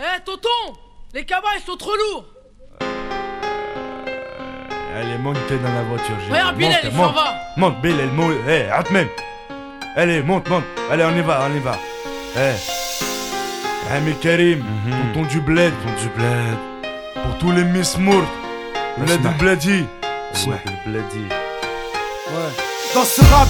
Eh, tonton Les cabas, ils sont trop lourds Elle est montée dans la voiture. j'ai- Regarde, Monte, il s'en monte. va Monte, Bilal, monte. Eh, Atmen. Allez, monte, monte. Allez, on y va, on y va. Eh. Ami Karim, tonton du bled. Tonton du bled. Pour tous les Miss Mourt. Bled Asma. ou Bledi. Ouais. Dans ce rap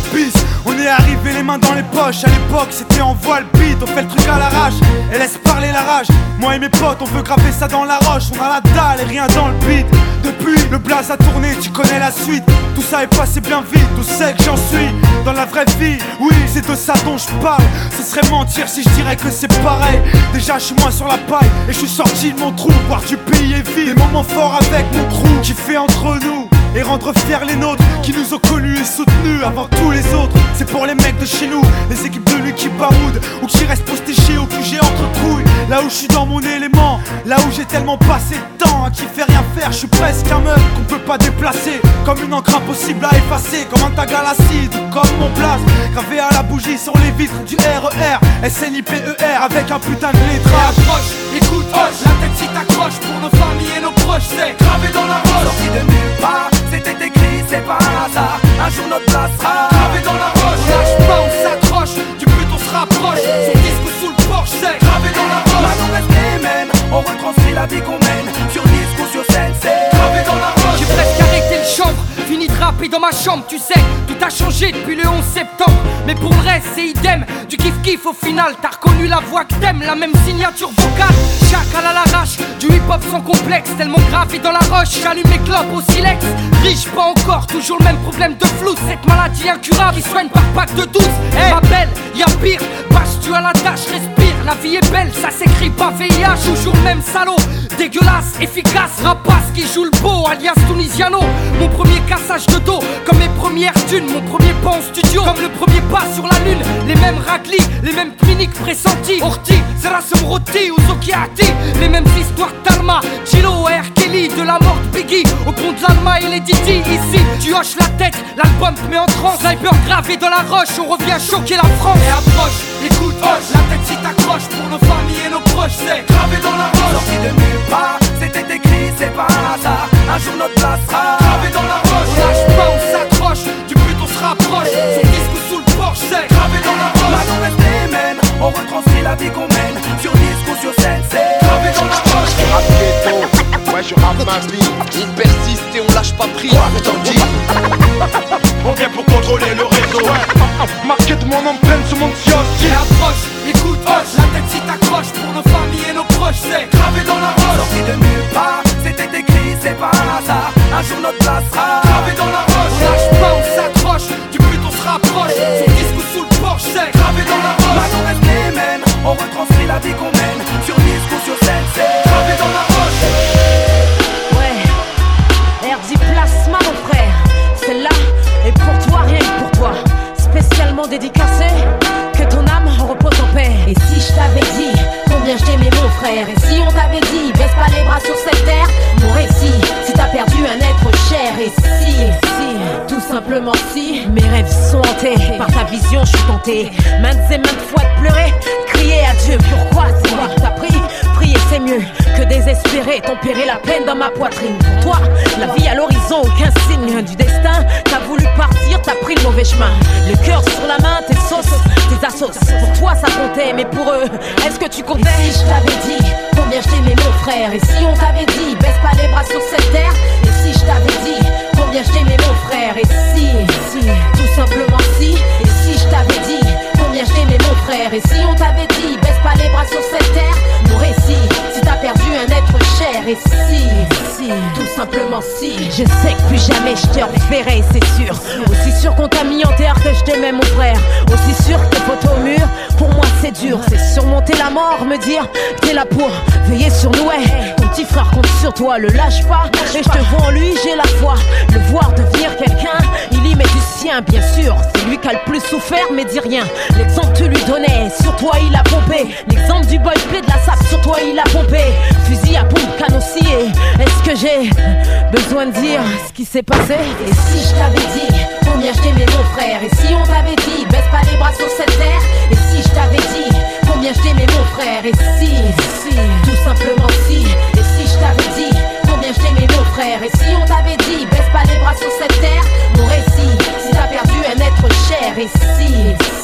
on est arrivé les mains dans les poches. À l'époque, c'était en voile beat, on fait le truc à l'arrache et laisse parler la rage. Moi et mes potes, on veut graver ça dans la roche. On a la dalle et rien dans le beat. Depuis, le blaze a tourné, tu connais la suite. Tout ça est passé bien vite, tout sait que j'en suis. Dans la vraie vie, oui, c'est de ça dont je parle. Ce serait mentir si je dirais que c'est pareil. Déjà, je suis moins sur la paille et je suis sorti de mon trou. Voir du pays est vide. Des moments forts avec mon crew qui fait entre nous et rendre fiers les nôtres qui nous ont connus et soutenus avant tous les autres. C'est pour les mecs de chez nous, les équipes de lui qui baroudent ou qui restent postés au QG entre couilles. Là où je suis dans mon élément, là où j'ai tellement passé de temps à qui fait rien faire, je suis presque un meuf qu'on peut pas déplacer. Comme une encre impossible à effacer, comme un tag à l'acide ou comme mon place. Gravé à la bougie sur les vitres du RER, SNIPER avec un putain de lettrage. Approche, écoute, hoche, la tête si t'accroche pour nos familles et nos proches, c'est gravé dans la roche. Sorti de nulle part, c'était écrit, c'est pas un hasard. Un jour notre place sera gravé dans la roche. Lâche pas, on s'accroche, du but on se rapproche. Son disque ou sous le porche, c'est gravé dans la roche. Maintenant reste les mêmes, on retranscrit la vie qu'on mène. Sur disque ou sur scène, c'est gravé dans la roche. J'ai presque arrêté le de rapper dans ma chambre, tu sais, tout a changé depuis le 11 septembre. Mais pour le reste, c'est idem, du kiff-kiff au final, t'as reconnu la voix que t'aimes, la même signature vocale. Chacal à l'arrache, du hip-hop sans complexe, tellement gravé dans la roche, j'allume mes clopes au silex. Riche, pas encore, toujours le même problème de flou, cette maladie incurable, il soigne par pack de 12. Eh, ma belle, y'a pire, bâche tu à la tâche, respire, la vie est belle, ça s'écrit pas VIH, toujours le même salaud, dégueulasse, efficace, rapace qui joue le beau, alias Tunisiano. Mon premier cassage comme mes premières thunes, mon premier pas en studio, comme le premier pas sur la lune. Les mêmes raclis, les mêmes cliniques pressentis. Orti, Zerasum Roti ou Zokiati, les mêmes histoires d'Alma, Chilo, R. Kelly, de la mort de Biggie, au pont de l'Alma et les Didi. Ici, tu hoches la tête, l'album te met en transe. Sniper gravé dans la roche, on revient choquer la France. Et approche, écoute, hoche, la tête si t'accroche pour nos familles et nos proches, c'est gravé dans la roche. Sorti de nulle part, c'était écrit, c'est pas un hasard. Un jour notre place sera gravé dans la roche. On retranscrit la vie qu'on mène. Sur disque ou sur scène, c'est gravé dans la roche. Rap ghetto, ouais je rappe ma vie On persiste et on lâche pas prise, je t'en dis On vient pour contrôler le réseau. Marqué de mon empreinte sur mon Et kiosque. approche, écoute, hoche, la tête si t'accroche pour nos familles et nos proches, c'est gravé dans la roche. Sorti de nulle part, c'était écrit, c'est pas un hasard. Un jour notre place sera et si on t'avait dit baisse pas les bras sur cette terre, mon récit, si t'as perdu un être cher, et si, si, tout simplement si, mes rêves sont hantés. Par ta vision, je suis tenté, maintes et maintes fois de pleurer, crier à Dieu, pourquoi c'est moi t'as pris? Prier c'est mieux que désespérer, tempérer la peine dans ma poitrine. Pour toi, la vie à l'horizon, aucun signe du destin. T'as voulu partir, t'as pris le mauvais chemin. Le cœur sur la main, tes sauces, tes assos. Pour toi, ça comptait, mais pour eux, est-ce que tu comptais? Et si je t'avais dit combien je t'aimais, mon frère? Et si on t'avait dit baisse pas les bras sur cette terre? Et si je t'avais dit combien je t'aimais, mon frère? Et si, si, tout simplement si? Et si je t'avais dit combien je t'aimais, mon frère? Et si on t'avait dit baisse pas les bras sur cette terre? Cher Et si, tout simplement si. Je sais que plus jamais je te reverrai, c'est sûr. Aussi sûr qu'on t'a mis en terre que je t'aimais, mon frère. Aussi sûr que tes photos au mur, pour moi c'est dur. C'est surmonter la mort, me dire t'es là pour veiller sur nous, ouais Ton petit frère compte sur toi, le lâche pas. Et je te vois en lui, j'ai la foi. Le voir devenir quelqu'un, il y met du sien, bien sûr. C'est lui qui a le plus souffert, mais dis rien. L'exemple tu lui donnais, sur toi il a pompé. L'exemple du boy play de la sape, sur toi il a pompé. Fusil à pompe, canon scié Est-ce que que j'ai besoin de dire ce qui s'est passé. Et si je t'avais dit combien je t'aimais mon frère Et si on t'avait dit baisse pas les bras sur cette terre Et si je t'avais dit combien je t'aimais mon frère Et si, si, tout simplement si Et si je t'avais dit combien je t'aimais mon frère Et si on t'avait dit baisse pas les bras sur cette terre Mon récit et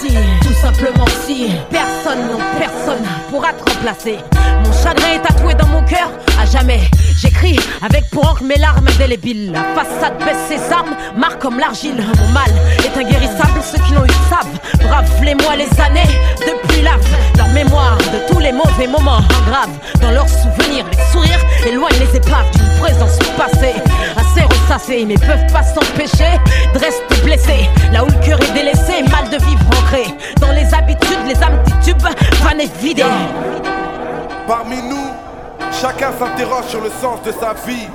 si, tout simplement si, personne, non personne pourra te remplacer. Mon chagrin est tatoué dans mon cœur, à jamais. J'écris avec pour encre mes larmes indélébiles. La façade baisse ses armes, marque comme l'argile. Mon mal est inguérissable, ceux qui l'ont eu savent. Brave les mois, les années, depuis l'âme. Leur mémoire de tous les mauvais moments graves. Dans leurs souvenirs, les sourires éloignent les épaves d'une présence passée. À Assez ressassée, mais peuvent pas s'empêcher de rester blessés. Là où le cœur est délaissé, mal de vivre ancré. Dans les habitudes, les âmes tubes, van et vidé. Parmi nous, chacun s'interroge sur le sens de sa vie.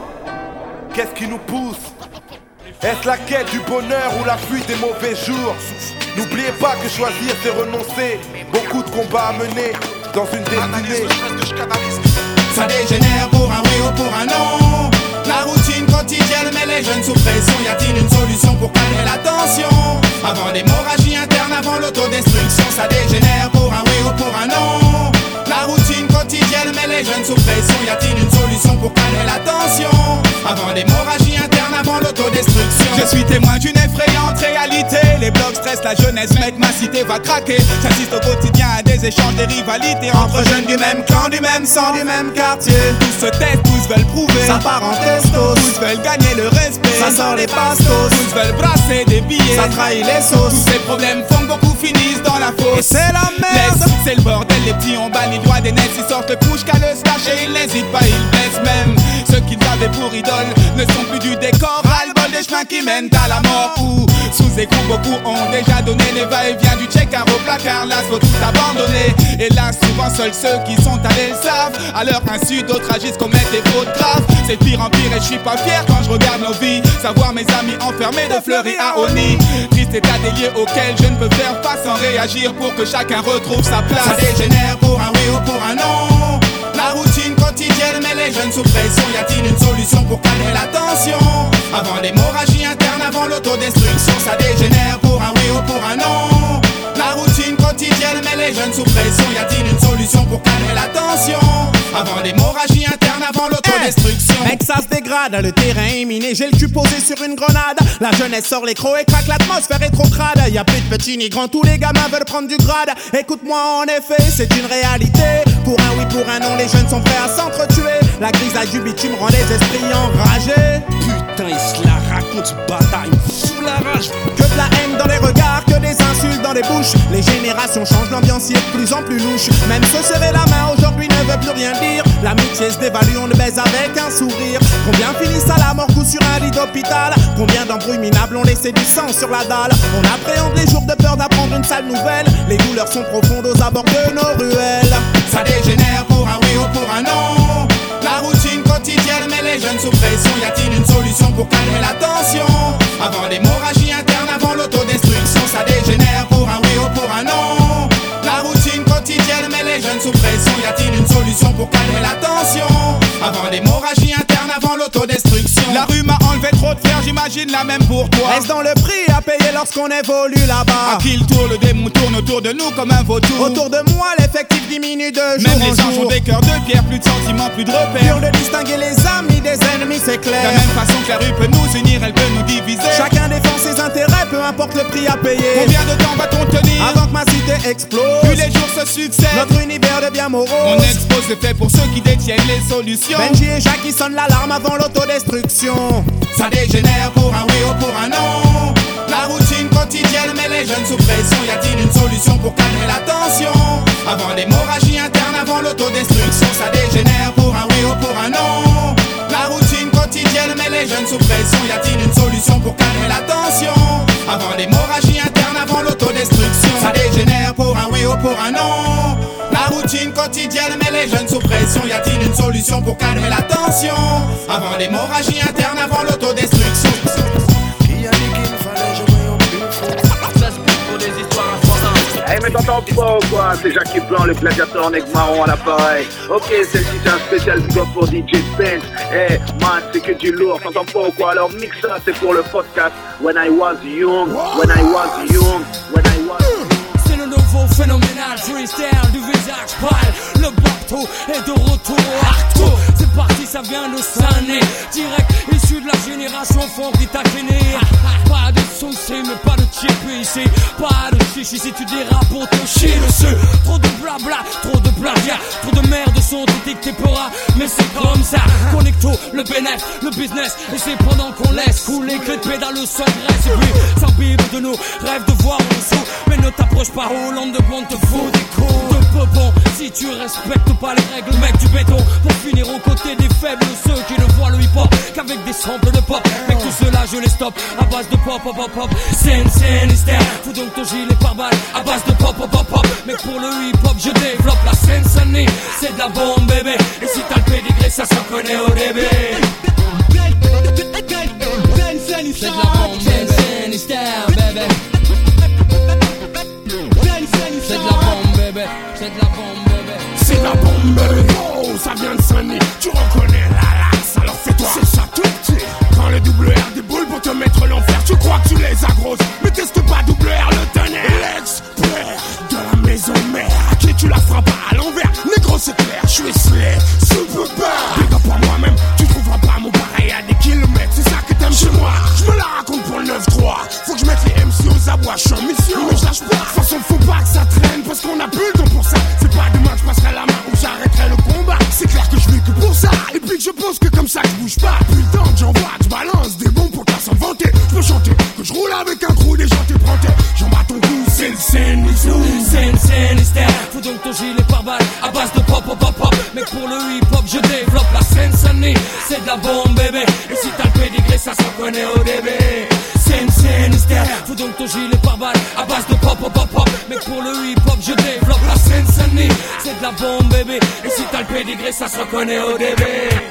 Qu'est-ce qui nous pousse? Est-ce la quête du bonheur ou la fuite des mauvais jours? N'oubliez pas que choisir c'est renoncer. Beaucoup de combats à mener dans une destinée. Ça dégénère solution pour calmer la tension Avant l'hémorragie interne, avant l'autodestruction, ça dégénère pour un oui ou pour un non. La routine quotidienne met les jeunes sous pression. Y a-t-il une solution pour calmer la tension? Avant l'hémorragie interne, avant l'autodestruction. Je suis témoin d'une effrayante réalité. La jeunesse, mec, ma cité va craquer. J'assiste au quotidien à des échanges, des rivalités entre jeunes du même clan, du même sang, du même quartier. Tous se testent, tous veulent prouver sa parenthèse. Tous veulent gagner le respect, ça sort les pastos. Tous veulent brasser des billets, ça trahit les sauces. Tous ces problèmes font beaucoup finissent dans la fosse. C'est la merde, c'est le bordel. Les petits ont banni le droit des nets, ils sortent le couche qu'à le et ils n'hésitent pas, ils blessent même. Ceux qu'ils avaient pour idole ne sont plus du décor, ras le bol des chemins qui mènent à la mort. Ou sous écoute, beaucoup ont déjà donné les va-et-vient du check au placard. Là, faut tout abandonner. Et là, souvent, seuls ceux qui sont allés le savent. À leur insu, d'autres agissent, commettent des fautes graves. C'est pire en pire et je suis pas fier quand je regarde nos vies. Savoir mes amis enfermés de Fleury à Oni. Triste état des lieux auquel je ne peux faire face sans réagir pour que chacun retrouve sa place. Ça dégénère pour un oui ou pour un non. La routine quotidienne met les jeunes sous pression. Y a-t-il une solution pour calmer la tension? Avant l'hémorragie interne, avant l'autodestruction, ça dégénère pour un oui ou pour un non. Quotidienne met les jeunes sous pression. Y a-t-il une solution pour calmer la tension? Avant l'hémorragie interne, avant l'autodestruction. Mec, ça se dégrade, le terrain est miné. J'ai le cul posé sur une grenade. La jeunesse sort les crocs et craque, l'atmosphère est trop crade. Y a plus de petits ni grands, tous les gamins veulent prendre du grade. Écoute-moi, en effet, c'est une réalité. Pour un oui, pour un non, les jeunes sont prêts à s'entretuer. La crise à bitume rend les esprits enragés. Putain, ils se la racontent, bataille, sous la rage. Que de la haine dans les regards, que des dans les bouches. Les générations changent, l'ambiance est de plus en plus louche. Même se serrer la main aujourd'hui ne veut plus rien dire. L'amitié se dévalue, on ne baise avec un sourire. Combien finissent à la mort coup sur un lit d'hôpital? Combien d'embrouilles minables ont laissé du sang sur la dalle? On appréhende les jours de peur d'apprendre une sale nouvelle. Les douleurs sont profondes aux abords de nos ruelles. Ça dégénère pour un oui ou pour un non. La routine quotidienne met les jeunes sous pression. Y a-t-il une solution pour calmer la tension? Avant l'hémorragie interne, avant l'autodestruction, pour calmer la tension. Avant l'hémorragie interne, avant l'autodestruction. La rue m'a enlevé trop de fer, j'imagine la même pour toi. Reste dans le prix à payer lorsqu'on évolue là-bas. À qui le tour, le démon tourne autour de nous comme un vautour. Autour de moi, l'effectif diminue de jour Même les anges ont des cœurs de pierre, plus de sentiments, plus de repères. Dur de distinguer les amis des ennemis, c'est De clair. la même façon que la rue peut nous unir, elle peut nous diviser. Chacun défend ses intérêts, peu importe le prix à payer. Combien de temps va-t-on tenir Avant que ma cité explose, Plus les jours se succèdent. notre univers devient morose. On expose les faits pour ceux qui détiennent les solutions. Benji et qui l'alarme avant l'autodestruction. Ça dégénère pour un oui ou pour un non. La routine quotidienne met les jeunes sous pression. Y a-t-il une solution pour calmer la tension? Avant l'hémorragie interne, avant l'autodestruction, ça dégénère pour un oui ou pour un non. La routine quotidienne met les jeunes sous pression. Y a-t-il une solution pour calmer la tension? Avant l'hémorragie interne, avant l'autodestruction, ça dégénère pour un oui ou pour un non. Routine quotidienne met les jeunes sous pression. Y a-t-il une solution pour calmer la tension? Avant l'hémorragie interne, avant l'autodestruction. Hey mais t'entends pas ou quoi? C'est Jackie Blanc, le gladiateur en aigle marron à l'appareil. Ok, celle-ci c'est un spécial big pour DJ Spence. Hey man, c'est que du lourd, t'entends pas ou quoi? Alors mix ça, c'est pour le podcast. When I was young, when I was young, when I was C'est le nouveau phénoménal. Freestyle du visage pâle. Le bateau est de retour. Parti, ça vient de Sané. Direct issu de la génération fond qui t'a gêné. Pas de sensei, mais pas de chip ici. Pas de chichi si tu dérapes pour te chier dessus. Trop de blabla, trop de plagiat, trop de merde sont détectés pour Mais c'est comme ça. Connecto, le bénéfice, le business. Et c'est pendant qu'on laisse couler que les pédales sans graisse. Et puis, s'imbibe de nous, rêve de voir en dessous. Mais ne t'approche pas, Hollande de bon te fout des coups de peupon. Si tu respectes pas les règles, mec du béton. Pour finir aux côtés des faibles, ceux qui ne voient le hip hop qu'avec des samples de pop. Mais tout cela, je les stoppe à base de pop, pop, pop, pop. Scène, scène, Fous donc ton gilet par balle à base de pop, pop, pop, pop. Mais pour le hip hop, je développe la scène, c'est de la bombe, bébé. Et si t'as le pédigré, ça se connaît au début. C'est de la bombe, bébé. C'est de la bombe, bébé. C'est de la bombe, bébé. La bombe. Oh, ça vient de Sunny. Tu reconnais la lasse, alors fais-toi. C'est ça tout petit. Quand le double R déboule pour te mettre l'enfer, tu crois que tu les agroses. Mais teste pas double R le tonnerre. L'expert de la maison mère. À qui tu la frappes à l'envers. Négro, c'est clair, je suis slay. Super bad. Big up à moi-même. Tu trouveras pas mon pareil à des kilomètres. C'est ça que t'aimes chez moi. Je me la raconte pour le 9-3. Faut que je mette les MC aux abois. Je suis en mission. Pense que comme ça, je bouge pas. Plus le temps que j'envoie, je balance des bons pour pas s'en vanter. Je peux chanter que je roule avec un crew, des gens t'es J'en bats ton goût, c'est le scène, scène, scène, Faut donc ton gilet par balle à base de pop, pop, pop, pop. Mais pour le hip hop, je développe la scène, Sunny. C'est de la bombe, bébé. Et si t'as le pédigré, ça se reconnaît au début. Scène, scène, Faut donc ton gilet par balle à base de pop, pop, pop, pop. Mais pour le hip hop, je développe la scène, Sunny. C'est de la bombe, bébé. Et si t'as le pédigré, ça se reconnaît au début.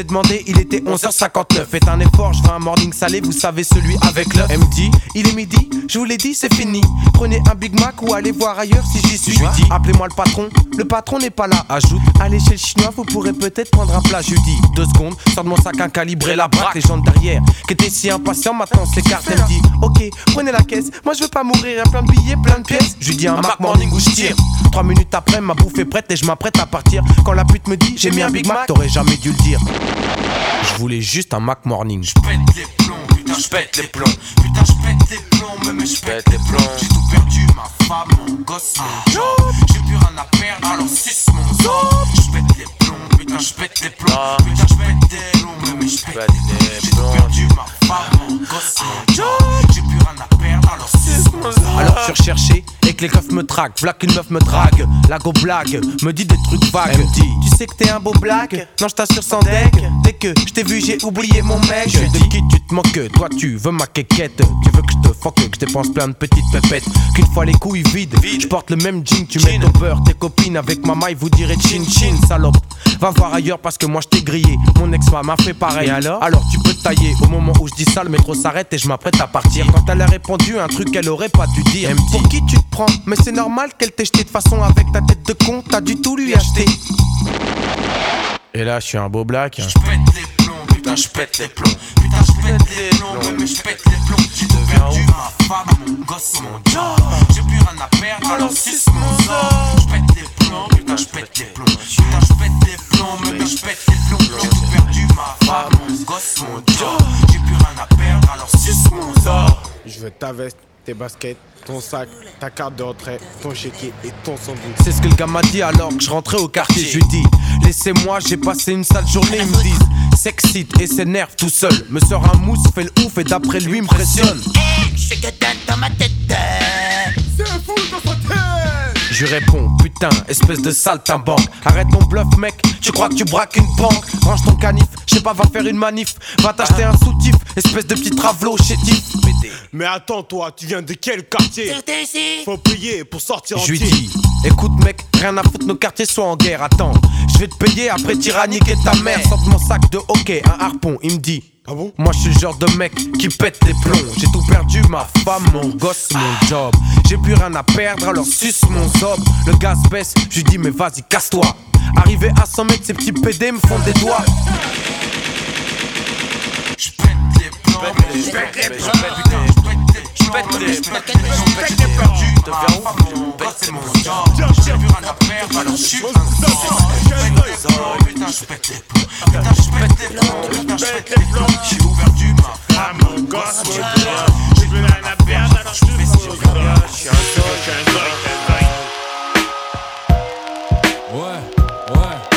demandé, il était 11h59. Faites un effort, je veux un morning salé, vous savez, celui avec l'œuf. Elle me dit, il est midi, je vous l'ai dit, c'est fini. Prenez un Big Mac ou allez voir ailleurs si j'y suis. Je lui dis, appelez-moi le patron, le patron n'est pas là. Ajoute, allez chez le chinois, vous pourrez peut-être prendre un plat. Je lui dis, deux secondes, sors de mon sac un calibre et la braque. Les gens derrière, qui étaient si impatients, maintenant s'écartent. Elle me dit, ok, prenez la caisse, moi je veux pas mourir, plein de billets, plein de pièces. Je lui dis, un Mac Morning où je tire. Trois minutes après, ma bouffe est prête et je m'apprête à partir. Quand la pute me dit, j'ai mis un Big Mac, t'aurais jamais dû le dire. Je voulais juste un Mac Morning. Je pète les plombs, putain, je pète les plombs. Putain, je pète les plombs, mais je pète les plombs. J'ai tout perdu, ma femme, mon gosse, mon job. J'ai plus rien à perdre, alors suce mon job. Je pète les plombs. Putain, je pète les plombs, mais je pète plombs. J'ai perdu, ma femme, mon gosse, mon job. J'ai plus rien à perdre, alors mon job. Alors je suis recherché et que les keufs me traquent. V'là qu'une meuf me drague. La go blague, me dit des trucs vagues. Elle me dit, tu sais que t'es un beau blague. Non, je t'assure sans deck. Dès que je t'ai vu, j'ai oublié mon mec. Je de qui tu te moques? Toi, tu veux ma quéquette. Tu veux que je te fuck que je dépense plein de petites pépettes. Qu'une fois les couilles vides, je porte le même jean, tu mets ton beurre, tes copines avec ma maille vous direz chin chin, salope. Va voir ailleurs parce que moi je t'ai grillé. Mon ex-femme m'a fait pareil. alors Alors tu peux te tailler. Au moment où je dis ça, le métro s'arrête et je m'apprête à partir. Quand elle a répondu un truc qu'elle aurait pas dû dire. Pour qui tu te prends? Mais c'est normal qu'elle t'ait jeté de façon avec ta tête de con. T'as du tout lui acheter. Et là, je suis un beau black. Hein. Je pète les plombs, putain, je pète les plombs. Putain, je pète les plombs, mais je pète les plombs. J'ai tout perdu, ma femme, mon gosse, mon job. J'ai plus rien à perdre, alors suce mon sort. Je pète les plombs, putain, je pète les plombs. Putain, je pète les plombs, mais je pète les plombs. J'ai tout perdu, ma femme, mon gosse, mon job. J'ai plus rien à perdre, alors suce mon sort. Je veux ta veste, tes baskets, ton sac, ta carte de retrait, ton chéquier et ton sandwich. C'est ce que le gars m'a dit alors que je rentrais au quartier. Je lui dis, laissez-moi, j'ai passé une sale journée. Ils me disent, s'excite et s'énerve tout seul. Me sort un mousse, fait le ouf et d'après lui m'impressionne. Je que dans ma tête. C'est fou dans sa tête. Je lui réponds, putain, espèce de saltimbanque. Arrête ton bluff, mec, tu crois que tu braques une banque. Range ton canif, je sais pas, va faire une manif. Va t'acheter un soutif, espèce de petit travelot chétif. Mais attends, toi, tu viens de quel quartier? Faut payer pour sortir Je lui dis, écoute mec, rien à foutre, nos quartiers sont en guerre. Attends, je vais te payer après tyranniquer ta mère. Sorte mon sac de hockey, un harpon, il me dit. Ah bon Moi je suis le genre de mec qui pète les plombs. J'ai tout perdu, ma femme, mon gosse, mon job. J'ai plus rien à perdre, alors suce mon zob. Le gaz baisse, je lui dis mais vas-y, casse-toi. Arrivé à 100 mètres, ces petits PD me font des doigts. Je pète les plombs, plombs. Je pète les plombs, mais je pète les perdu, ma femme, mon gosse, mon job. J'ai plus rien à perdre, alors. Je pète les plombs, putain, je pète les plombs. Putain, je pète les plombs, putain, je pète les plombs. J'ai perdu, ma femme, mon gosse, mon job. J'ai plus rien à perdre, alors je je. Je suis un je suis un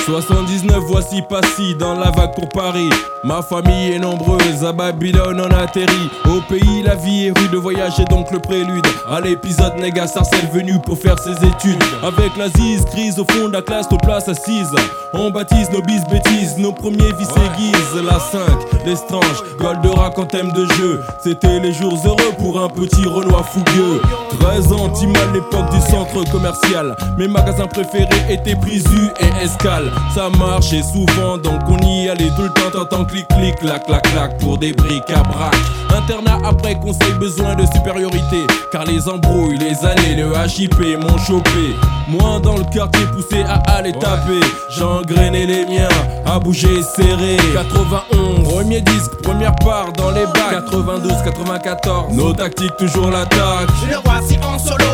79, voici Passy dans la vague pour Paris. Ma famille est nombreuse, à Babylone on atterrit. Au pays, la vie est rude, le voyage est donc le prélude. À l'épisode, Néga Sarcelle venu pour faire ses études. Avec la zise, crise au fond de la classe, nos places assises. On baptise nos bis bêtises, nos premiers vices aiguisent. La 5, l'estrange, Goldorak en thème de jeu. C'était les jours heureux pour un petit Renoir fougueux. 13 ans, Timal, l'époque du centre commercial. Mes magasins préférés étaient Prisu et Escale. Ça marchait souvent, donc on y allait tout le temps. T'entends clic clic, clac clac clac pour des briques à braque. Internat après conseil, besoin de supériorité. Car les embrouilles, les années, le HIP m'ont chopé. Moi dans le quartier poussé à aller taper. J'engrainais les miens, à bouger serré. 91, premier disque, première part dans les bacs. 92, 94, nos tactiques toujours l'attaque. Le voici en solo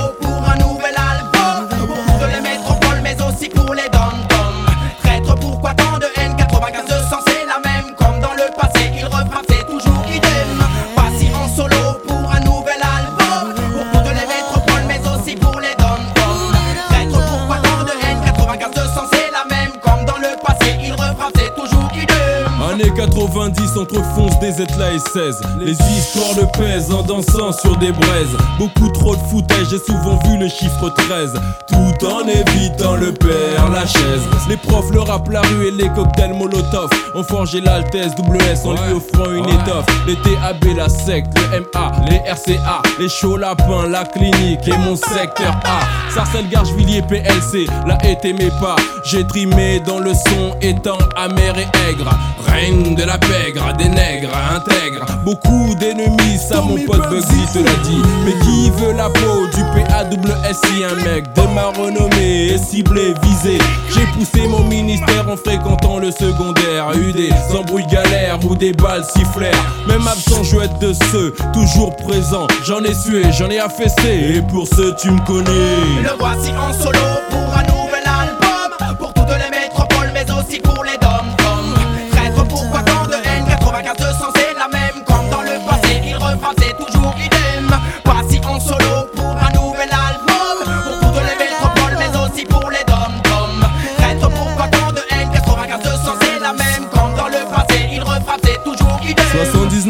90, entre fonce des étlas et 16 Les histoires de pèse en dansant sur des braises. Beaucoup trop de footage, j'ai souvent vu le chiffre 13 Tout en évitant le père, la chaise Les profs, le rap, la rue et les cocktails molotov Ont forgé l'altesse WS en lui offrant une étoffe. Les TAB, la secte, le MA, les RCA Les chauds lapins, la clinique et mon secteur A. Sarcelles, Gargevilliers, PLC, la haie t'aimait pas. J'ai trimé dans le son étant amer et aigre. Règne de la pègre, des nègres intègres Beaucoup d'ennemis, ça mon pote Bugsy te l'a dit. Mais qui veut la peau du PAWSI Un mec de ma renommée est ciblé, visé? J'ai poussé mon ministère en fréquentant le secondaire. Eu des embrouilles galères ou des balles sifflèrent Même absent je veux être de ceux toujours présents J'en ai sué, j'en ai affaissé. Et pour ceux tu me connais. Le voici en solo pour un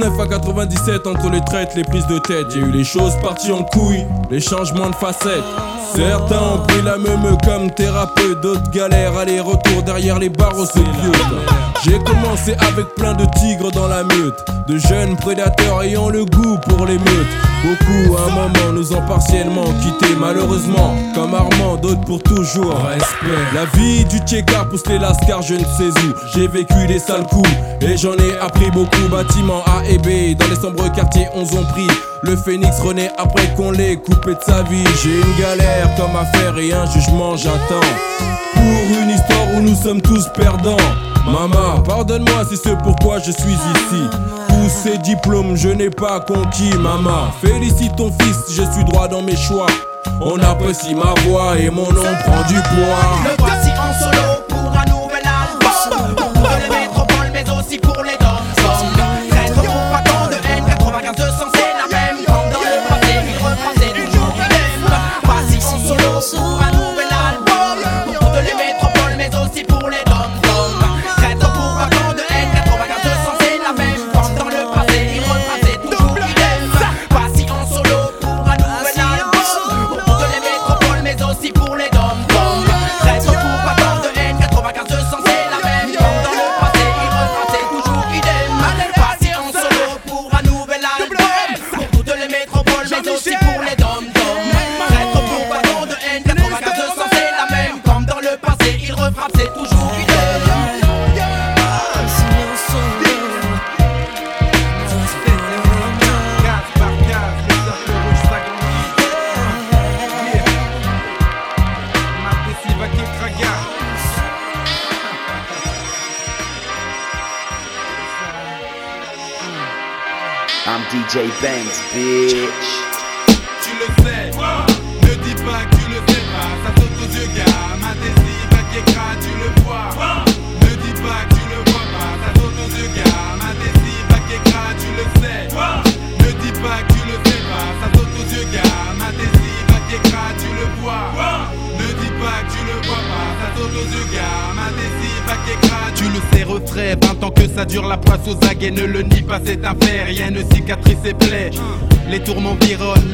79 à 97 entre les traites, les prises de tête. J'ai eu les choses parties en couilles, les changements de facettes Certains ont pris la meumeux comme thérapeute D'autres galèrent aller-retour derrière les barres au vieux J'ai commencé avec plein de tigres dans la meute, de jeunes prédateurs ayant le goût pour les meutes. Beaucoup à un moment nous ont partiellement quittés, malheureusement, comme Armand, d'autres pour toujours. Respect. La vie du tchékar pousse les lascars, je ne sais où. J'ai vécu des sales coups et j'en ai appris beaucoup. Bâtiments A et B, dans les sombres quartiers, on ont pris. Le phénix renaît après qu'on l'ait coupé de sa vie. J'ai une galère comme affaire et un jugement, j'attends. Pour une histoire où nous sommes tous perdants. Maman, pardonne-moi si c'est pourquoi je suis ici. Tous ces diplômes, je n'ai pas conquis, maman. Félicite ton fils, je suis droit dans mes choix. On apprécie ma voix et mon nom prend du poids. Le voici en solo pour un nouvel album. Pour les métropoles, mais aussi pour les dom-toms. En DJ Banks, bitch. Tu le sais, ne dis pas que tu le sais pas, ça saute aux yeux, gars. Ma à Kékra, tu le vois. Ne dis pas que tu le vois pas, ça saute aux yeux, gars. Ma à Kékra, tu le sais. Ne dis pas que tu le sais pas, ça saute aux yeux, gars. Ma à Kékra, tu le vois. Ne dis pas que tu le vois pas, ça saute aux yeux, gars. Ma à Kékra, tu le sais, retrait. 20 ans que ça dure la poisse aux aguets, ne le nie pas, c'est un fait.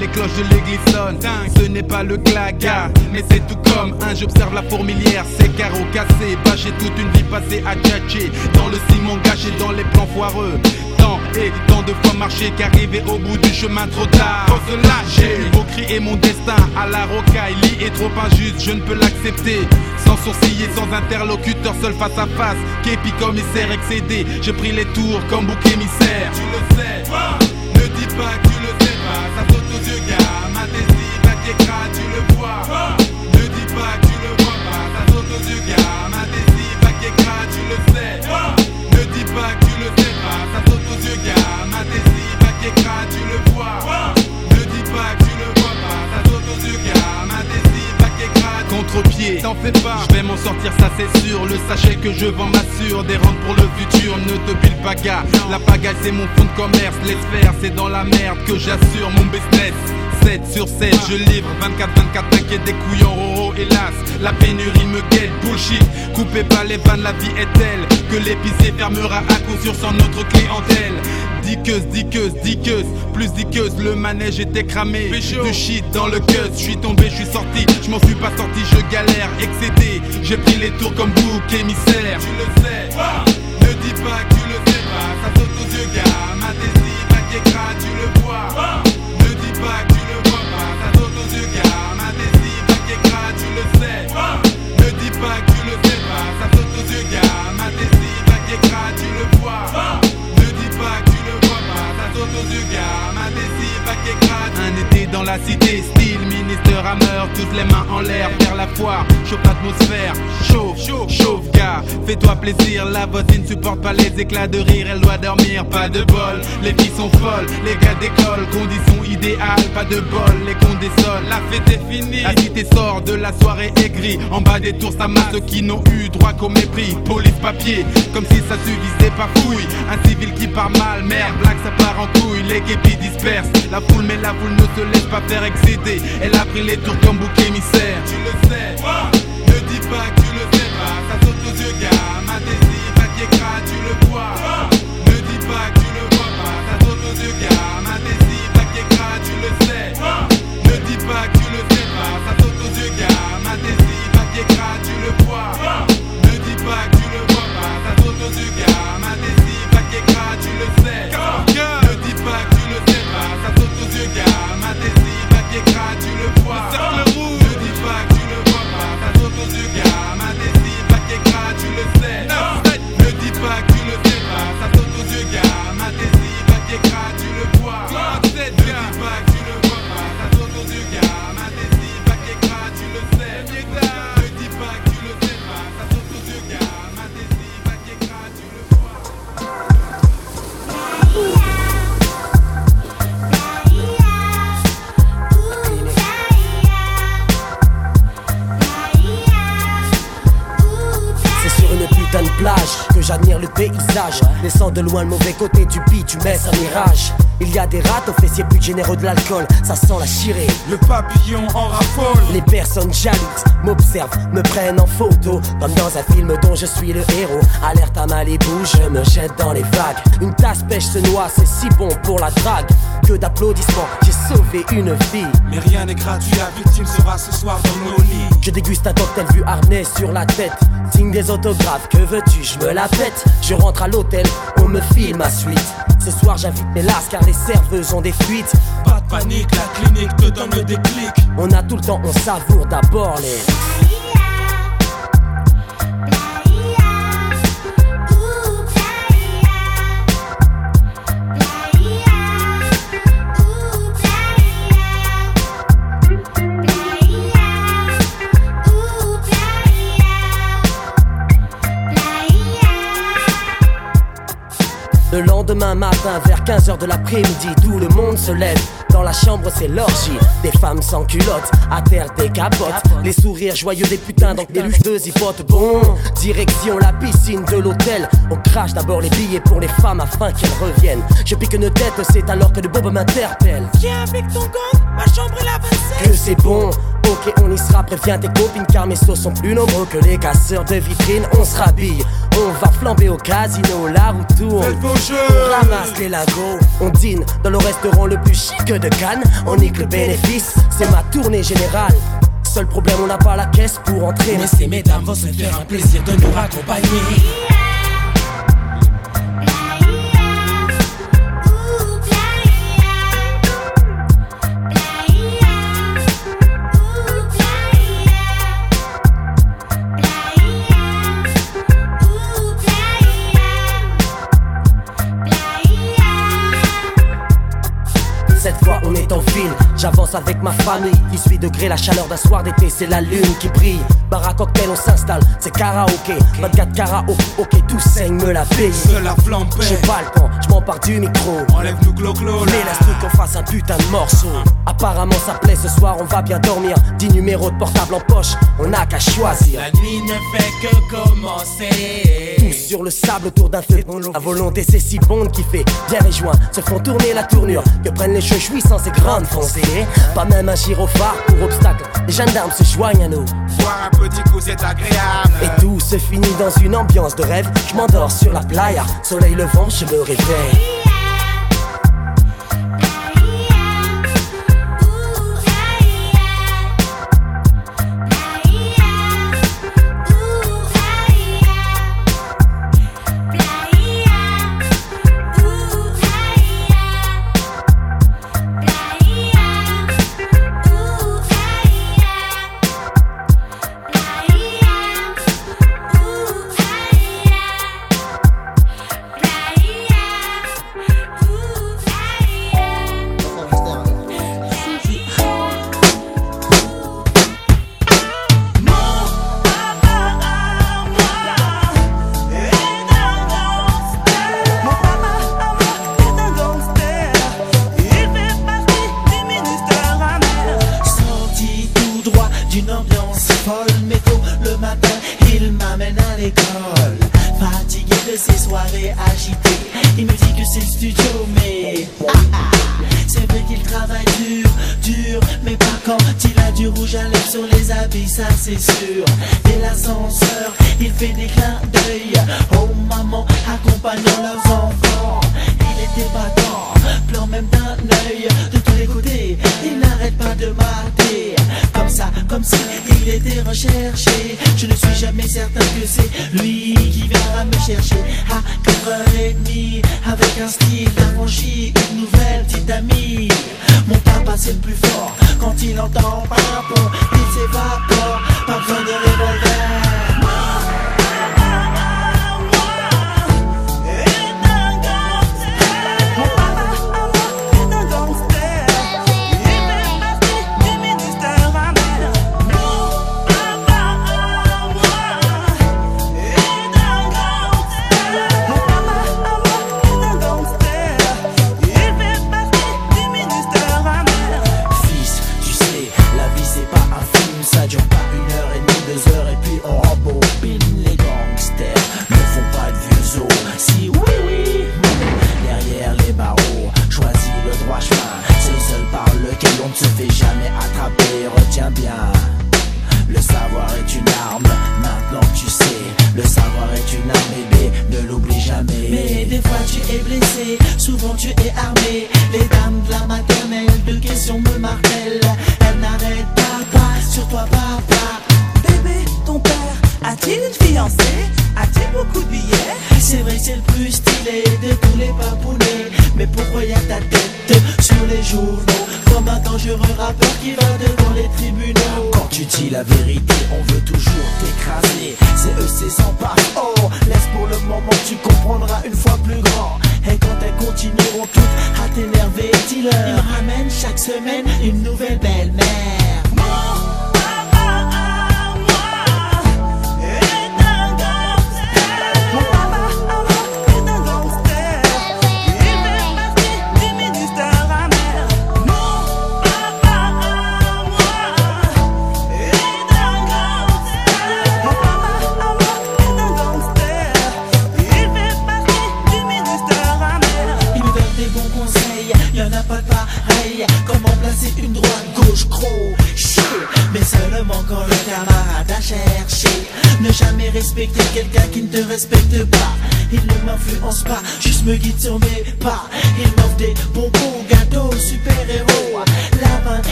Les cloches de l'église sonnent. Ce n'est pas le claga, mais c'est tout comme un. J'observe la fourmilière, ses carreaux cassés. Bâché toute une vie passée à tchatcher. Dans le ciment gâché, dans les plans foireux. Tant et tant de fois marché qu'arriver au bout du chemin trop tard. Faut se lâcher, vos cris et mon destin à la rocaille. Lit est trop injuste, je ne peux l'accepter. Sans sourciller, sans interlocuteur, seul face à face. Képi commissaire excédé, je pris les tours comme bouc émissaire. Tu le sais, ne dis pas que tu le vois. Ne dis pas que tu le vois pas, ça saute aux yeux, gars. Ma décive à tu le sais. Ne dis pas que tu le sais pas, ça saute aux yeux, gars. Ma décive à tu le vois. Ne dis pas que tu le vois pas, ça saute aux yeux, gars. Ma décive à contre-pied, t'en fais pas, je vais m'en sortir, ça c'est sûr. Le sachet que je vends m'assure des rentes pour le futur. Ne te pile pas, gars. La pagaille, c'est mon fonds de commerce. Laisse faire, c'est dans la merde que j'assure mon business. 7 sur 7, je livre 24-24, t'inquiète des couillons, roro, hélas. La pénurie me guette, bullshit. Coupez pas les vannes, la vie est telle que l'épicier fermera à coup sûr sans notre clientèle. Diqueuse, diqueuse, diqueuse, plus diqueuse, le manège était cramé. Du shit dans le cuz, je suis tombé, je suis sorti, je m'en suis pas sorti, je galère, excédé. J'ai pris les tours comme bouc émissaire. Tu le sais, ne dis pas que tu le sais pas, ça saute aux yeux, gars. Ma à Kékra, tu le vois. Ne décive à Dans la cité, style ministre rameur, toutes les mains en l'air vers la foire, chauffe l'atmosphère, chauffe, chauffe, chauffe, gars, fais-toi plaisir, la voisine supporte pas les éclats de rire, elle doit dormir, pas de bol, les filles sont folles, les gars d'école, conditions idéales, pas de bol, les cons désolent, la fête est finie, la cité sort de la soirée aigrie, en bas des tours ça masse ceux qui n'ont eu droit qu'au mépris, police papier, comme si ça suffisait pas fouille, un civil qui part mal, merde, blague ça part en couille, les guépis dispersent, la foule mais la foule ne se pas elle a pris les tours comme bouc émissaire, tu le sais, ne dis pas que tu le sais pas, ça saute aux yeux gars, ma à Kékra, tu le vois, ne dis pas que tu le vois pas, ça saute aux yeux gars, ma à Kékra, tu le sais, ne dis pas que tu le sais pas, ça saute aux yeux gars, ma décive à Kékra, tu décrire le paysage. Laissant de loin le mauvais côté du bitume, un mirage. Il y a des rats aux fessiers plus généreux de l'alcool, ça sent la chirée. Le papillon en raffole. Les personnes jalouses m'observent, me prennent en photo, comme dans un film dont je suis le héros. Alerte à Malibu, je me jette dans les vagues. Une tasse pêche se noie, c'est si bon pour la drague. Que d'applaudissements, j'ai sauvé une vie. Mais rien n'est gratuit, la victime sera ce soir dans nos lits. Je déguste un cocktail vu harnais sur la tête. Signe des autographes, que veux-tu, je me la pète. Je rentre à l'hôtel, on me file ma suite. Ce soir j'invite mes lasses car les serveuses ont des fuites. Pas de panique, la clinique te donne le déclic. On a tout le temps, on savoure d'abord les. Le lendemain matin, vers 15h de l'après-midi, tout le monde se lève. Dans la chambre, c'est l'orgie. Des femmes sans culottes, à terre des capotes. Les sourires joyeux des putains, donc des luchteuses hypotes. Bon, direction la piscine de l'hôtel. On crache d'abord les billets pour les femmes afin qu'elles reviennent. Je pique une tête, c'est alors que de Bob m'interpelle. Viens avec ton gang, ma chambre est la 27. Que c'est bon, ok, on y sera. Préviens tes copines car mes sauces sont plus nombreux que les casseurs de vitrines. On se rhabille, on va flamber au casino, la roue tourne. On ramasse les lagos, on dîne dans le restaurant le plus chic de Cannes. On nique le bénéfice, c'est ma tournée générale. Seul problème, on n'a pas la caisse pour entrer. Mais ces mesdames vont se faire un plaisir de nous raccompagner. Fois on est en ville, j'avance avec ma famille. 18 degrés, la chaleur d'un soir d'été, c'est la lune qui brille. Bar à cocktail, on s'installe, c'est karaoké. 24 karaoké, ok, tout saigne, me la paye De la flambe J'ai pas le temps, je m'empare du micro. Enlève-nous Mais laisse-nous qu'on fasse un putain de morceau. Apparemment ça plaît. Ce soir, on va bien dormir. 10 numéros de portable en poche, on n'a qu'à choisir. La nuit ne fait que commencer. Tous sur le sable autour d'un feu. La volonté c'est si bon qui fait bien les joints. Se font tourner la tournure. Que prennent les cheveux sans ces grandes foncées Pas même un gyrophare pour obstacle. Les gendarmes se joignent à nous. Boire un petit coup c'est agréable. Et tout se finit dans une ambiance de rêve. Je m'endors sur la playa. Soleil levant je me réveille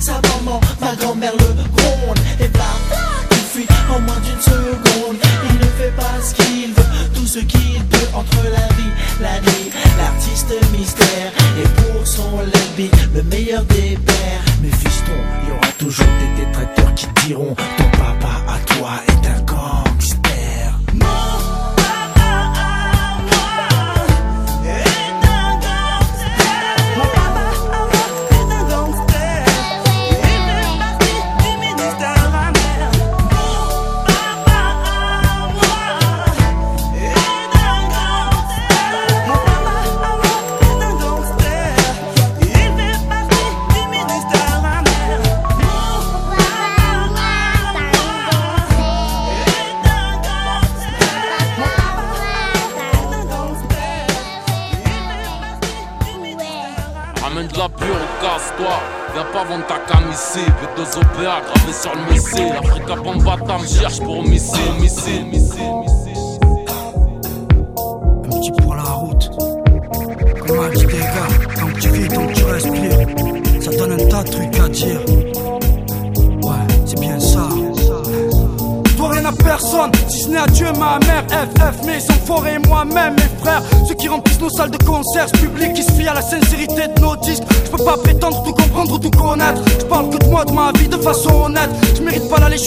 Sa maman, ma grand-mère le gronde. Et bla, il fuit en moins d'une seconde. Il ne fait pas ce qu'il veut, tout ce qu'il peut entre la vie, la nuit. L'artiste mystère et pour son lobby, le meilleur des pères. Mais fiston, il y aura toujours des détracteurs qui diront ton papa Ka bomba tam gjash po misil, misil, misil, misil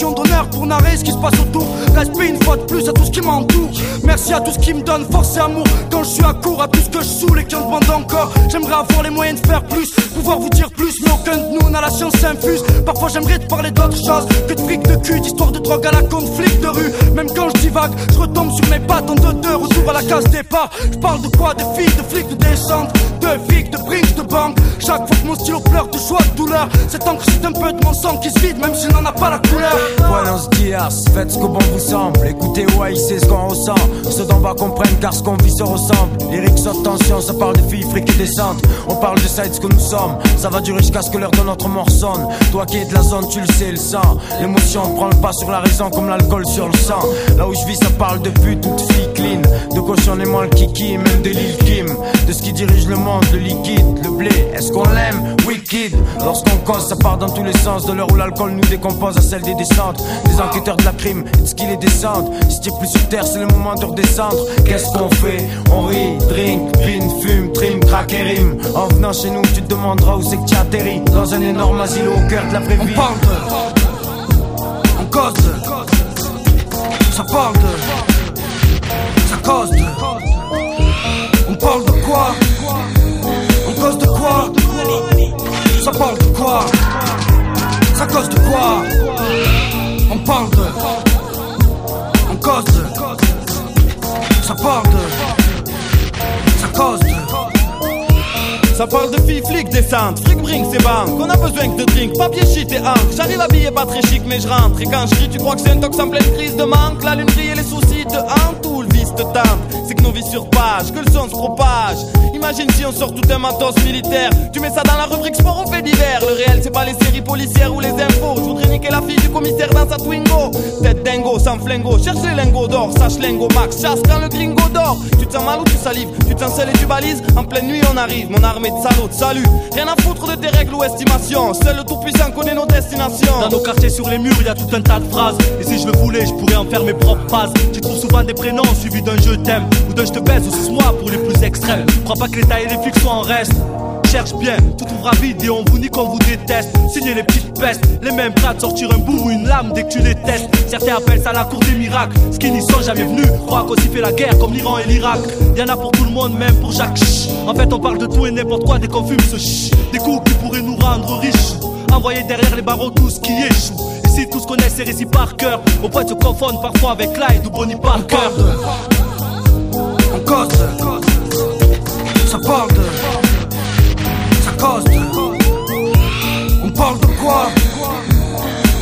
d'honneur pour narrer ce qui se passe autour. Respect une fois de plus à tout ce qui m'entoure. Merci à tout ce qui me donne force et amour. Quand je suis à court, à ce que je saoule et qui en demande encore. J'aimerais avoir les moyens de faire plus, pouvoir vous dire plus, mais aucun de nous n'a la science infuse. Parfois j'aimerais te parler d'autre chose que de fric de cul, d'histoire de drogue à la conflit de rue. Même quand je divague, je retombe sur mes pattes en deux deux, retour à la case Je parle de quoi? De filles, de flics, de descente, de flics, de brinks, de banque. Chaque fois que mon stylo pleure de joie, de douleur, cette encre c'est un peu de mon sang qui se vide, même s'il n'en a pas la couleur. Buenos dias, faites ce que bon vous semble. Écoutez, ouais, c'est ce qu'on ressent. Ceux d'en bas comprennent car ce qu'on vit se ressemble. Lyrique saute tension, ça parle de filles fric et descentes. On parle de ça et de ce que nous sommes. Ça va durer jusqu'à ce que l'heure de notre mort sonne. Toi qui es de la zone, tu le sais, le sang. L'émotion prend le pas sur la raison comme l'alcool sur le sang. Là où je vis, ça parle de pute, toute fille clean. De cochon et moi le kiki, même de l'île Kim. De ce qui dirige le monde, le liquide, le blé. Est-ce qu'on l'aime? Wicked. Lorsqu'on cause, ça part dans tous les sens. De l'heure où l'alcool nous décompose à celle des descentes. Des enquêteurs de la crime, et de ce qu'il est descente. Si t'es plus sur terre, c'est le moment de redescendre. Qu'est-ce qu'on fait? On rit, drink, pin, fume, trim, crack et rime. En venant chez nous, tu te demanderas où c'est que tu atterris. Dans un énorme asile au cœur de la vraie vie. On parle de. On cause de. Ça parle de. Ça cause de. On cause de quoi Ça parle de quoi Ça cause de quoi On parle de. On cause. Ça parle de. Ça cause de. Ça parle de filles, flics, descente, fric, bring, c'est banque. On a besoin que de drink, papier, shit et encre. J'arrive habillé pas très chic, mais je rentre. Et quand je ris, tu crois que c'est un tox en pleine crise de manque. La lune brille et les soucis te hantent. Tout le vice. C'est que nos vies sur page, que le son se propage. Imagine si on sort tout un matos militaire. Tu mets ça dans la rubrique sport ou fait. Le réel, c'est pas les séries policières ou les infos. Je voudrais niquer la fille du commissaire dans sa Twingo. Tête dingo, sans flingo, cherche les lingots d'or. Sache lingo, max, chasse quand le gringo dort. Tu te sens mal ou tu salives, tu te sens seul et tu balises? En pleine nuit, on arrive, mon armée de salauds, salut. Rien à foutre de tes règles ou estimations. Seul le tout-puissant connaît nos destinations. Dans nos quartiers sur les murs, y a tout un tas de phrases. Et si je le voulais, je pourrais en faire mes propres phrases. Tu trouves souvent des prénoms suivis d'un je t'aime ou d'un je te baise ou moi pour les plus extrêmes. Crois pas que l'état et les flics soient en reste. Cherche bien, tout trouvera vite et on vous nie qu'on vous déteste. Signez les petites pestes, les mêmes de sortir un bout ou une lame dès que tu les testes. Certains appellent ça la cour des miracles. Ce qui n'y sont jamais venus, croient qu'aussi fait la guerre comme l'Iran et l'Irak. Y'en a pour tout le monde, même pour Jacques. Chut. En fait, on parle de tout et n'importe quoi dès qu'on fume ce chut. Des coups qui pourraient nous rendre riches. Envoyer derrière les barreaux tout ce qui échoue. Si tous connaissent ces récits par cœur, on pourrait se confondre parfois avec Clyde ou Bonnie Parker. On cause Ça parle Ça cause On parle de quoi?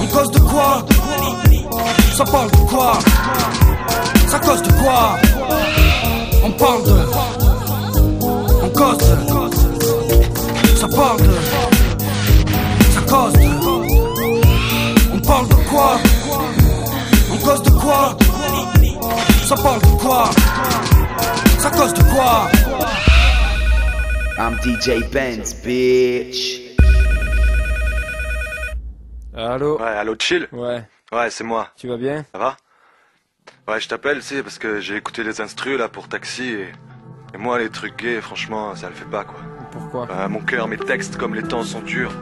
On cause de quoi? Ça parle de quoi? Ça cause de quoi? On parle de On cause Ça parle de Ça cause Ça parle de quoi? Ça cause de quoi? I'm DJ Benz, bitch. Allô? Ouais, allô, chill? Ouais. Ouais, c'est moi. Tu vas bien? Ça va? Ouais, je t'appelle, c'est parce que j'ai écouté les instrus là pour taxi et, et moi les trucs gays, franchement, ça le fait pas quoi. Pourquoi? Bah, Mon cœur, mes textes comme les temps sont durs.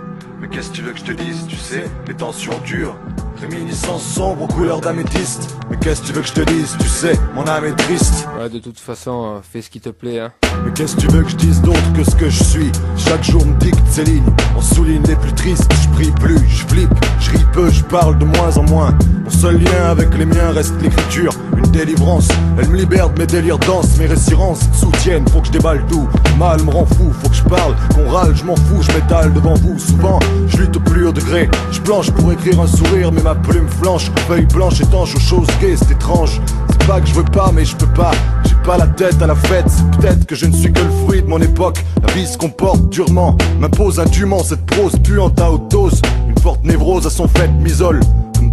Mais qu'est-ce que tu veux que je te dise, tu sais, les tensions durent. Réminiscence sombre aux couleurs d'améthyste. Mais qu'est-ce que tu veux que je te dise, tu sais, mon âme est triste. Ouais, de toute façon, euh, fais ce qui te plaît, hein. Mais qu'est-ce que tu veux que je dise d'autre que ce que je suis? Chaque jour me dicte ces lignes, on souligne les plus tristes. Je prie plus, je flippe, je ris peu, je parle de moins en moins. Mon seul lien avec les miens reste l'écriture. Une délivrance, elle me libère de mes délires denses Mes résirances. Soutiennent, faut que je déballe tout. Mal me rend fou, faut que je parle, qu'on râle, je m'en fous, je m'étale devant vous. Souvent, je lutte au plus haut degré. Je planche pour écrire un sourire, mais ma plume flanche Feuille blanche étanche aux choses gays, c'est étrange C'est pas que je veux pas, mais je peux pas J'ai pas la tête à la fête, c'est peut-être que je ne suis que le fruit de mon époque. La vie se comporte durement, m'impose indûment cette prose puante à haute dose. Une forte névrose à son fait m'isole.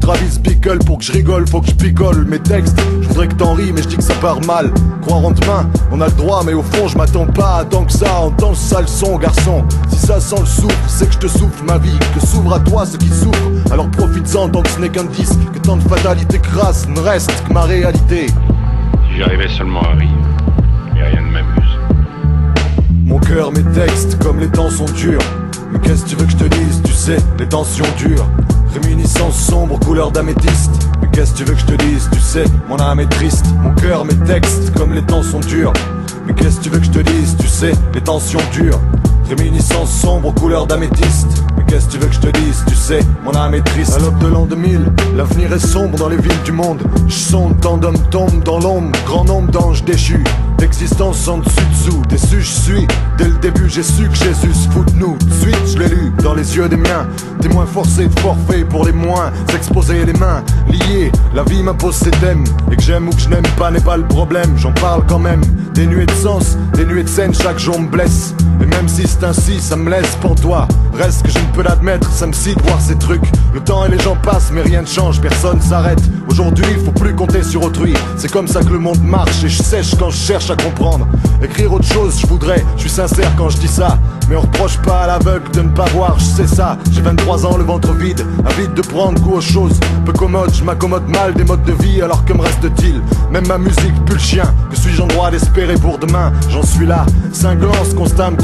Travis Bickle pour que je rigole, faut que je picole mes textes. Je voudrais que t'en ris, mais je dis que ça part mal. Croire en demain, on a le droit, mais au fond, je m'attends pas à tant que ça. Entends le sale son, garçon. Si ça sent le souffle, c'est que je te souffle ma vie. Que s'ouvre à toi ce qui souffre. Alors profites-en tant que ce n'est qu'un disque. Que tant de fatalité crasse ne reste que ma réalité. Si j'arrivais seulement à rire, mais rien ne m'amuse. Mon cœur, mes textes, comme les temps sont durs. Mais qu'est-ce que tu veux que je te dise? Tu sais, les tensions durent. Réminiscence sombre, couleur d'améthyste. Mais qu'est-ce que tu veux que je te dise? Tu sais, mon âme est triste. Mon cœur, mes textes, comme les temps sont durs. Mais qu'est-ce que tu veux que je te dise? Tu sais, les tensions durent. Réminiscence sombre, couleur d'améthyste. Mais qu'est-ce que tu veux que je te dise? Tu sais, mon âme est triste. À l'aube de l'an 2000, l'avenir est sombre dans les villes du monde. Je sonde, tant d'hommes tombent dans l'ombre. Grand nombre d'anges déchus. D'existence en dessus dessous, déçu je suis. Dès le début, j'ai su que Jésus se fout de nous. De suite, je l'ai lu dans les yeux des miens. Témoin forcé de forfait pour les moins. S'exposer les mains liées. La vie m'impose ses thèmes. Et que j'aime ou que je n'aime pas n'est pas le problème. J'en parle quand même. Des nuées de sens, des nuées de scène, chaque jour me blesse. Même si c'est ainsi, ça me laisse pour toi. Reste que je ne peux l'admettre, ça me cite voir ces trucs. Le temps et les gens passent, mais rien ne change, personne s'arrête. Aujourd'hui, il faut plus compter sur autrui. C'est comme ça que le monde marche et je sèche quand je cherche à comprendre. Écrire autre chose, je voudrais, je suis sincère quand je dis ça. Mais on reproche pas à l'aveugle de ne pas voir, je sais ça. J'ai 23 ans, le ventre vide, avide de prendre goût aux choses. Peu commode, je m'accommode mal des modes de vie, alors que me reste-t-il? Même ma musique pue le chien. Que suis-je en droit d'espérer pour demain? J'en suis là. Cinglant, constat me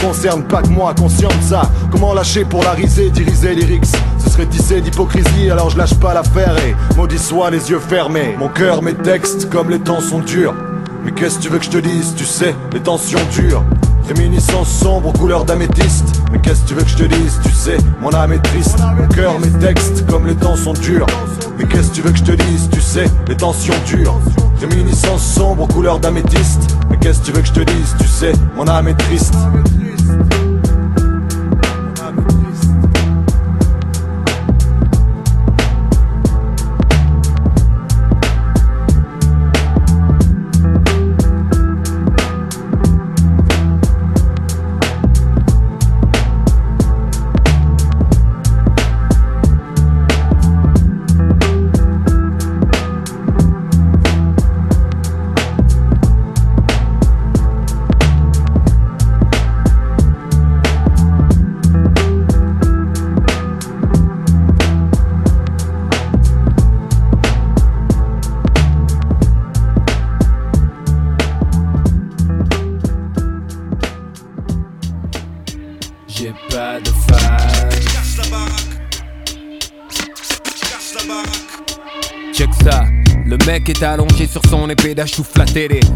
Concerne pas que moi, conscient de ça. Comment lâcher pour la riser, diriger lyrics Ce serait tissé d'hypocrisie, alors je lâche pas l'affaire et maudit soit les yeux fermés. Mon cœur, mes textes, comme les temps sont durs. Mais qu'est-ce que tu veux que je te dise Tu sais, les tensions durent. Réminiscence sombre, couleur d'améthyste. Mais qu'est-ce que tu veux que je te dise Tu sais, mon âme est triste. Mon cœur, mes textes, comme les temps sont durs. Mais qu'est-ce que tu veux que je te dise Tu sais, les tensions durent. Réminiscence sombre, couleur d'améthyste. Mais qu'est-ce que tu veux que je te dise Tu sais, mon âme est triste.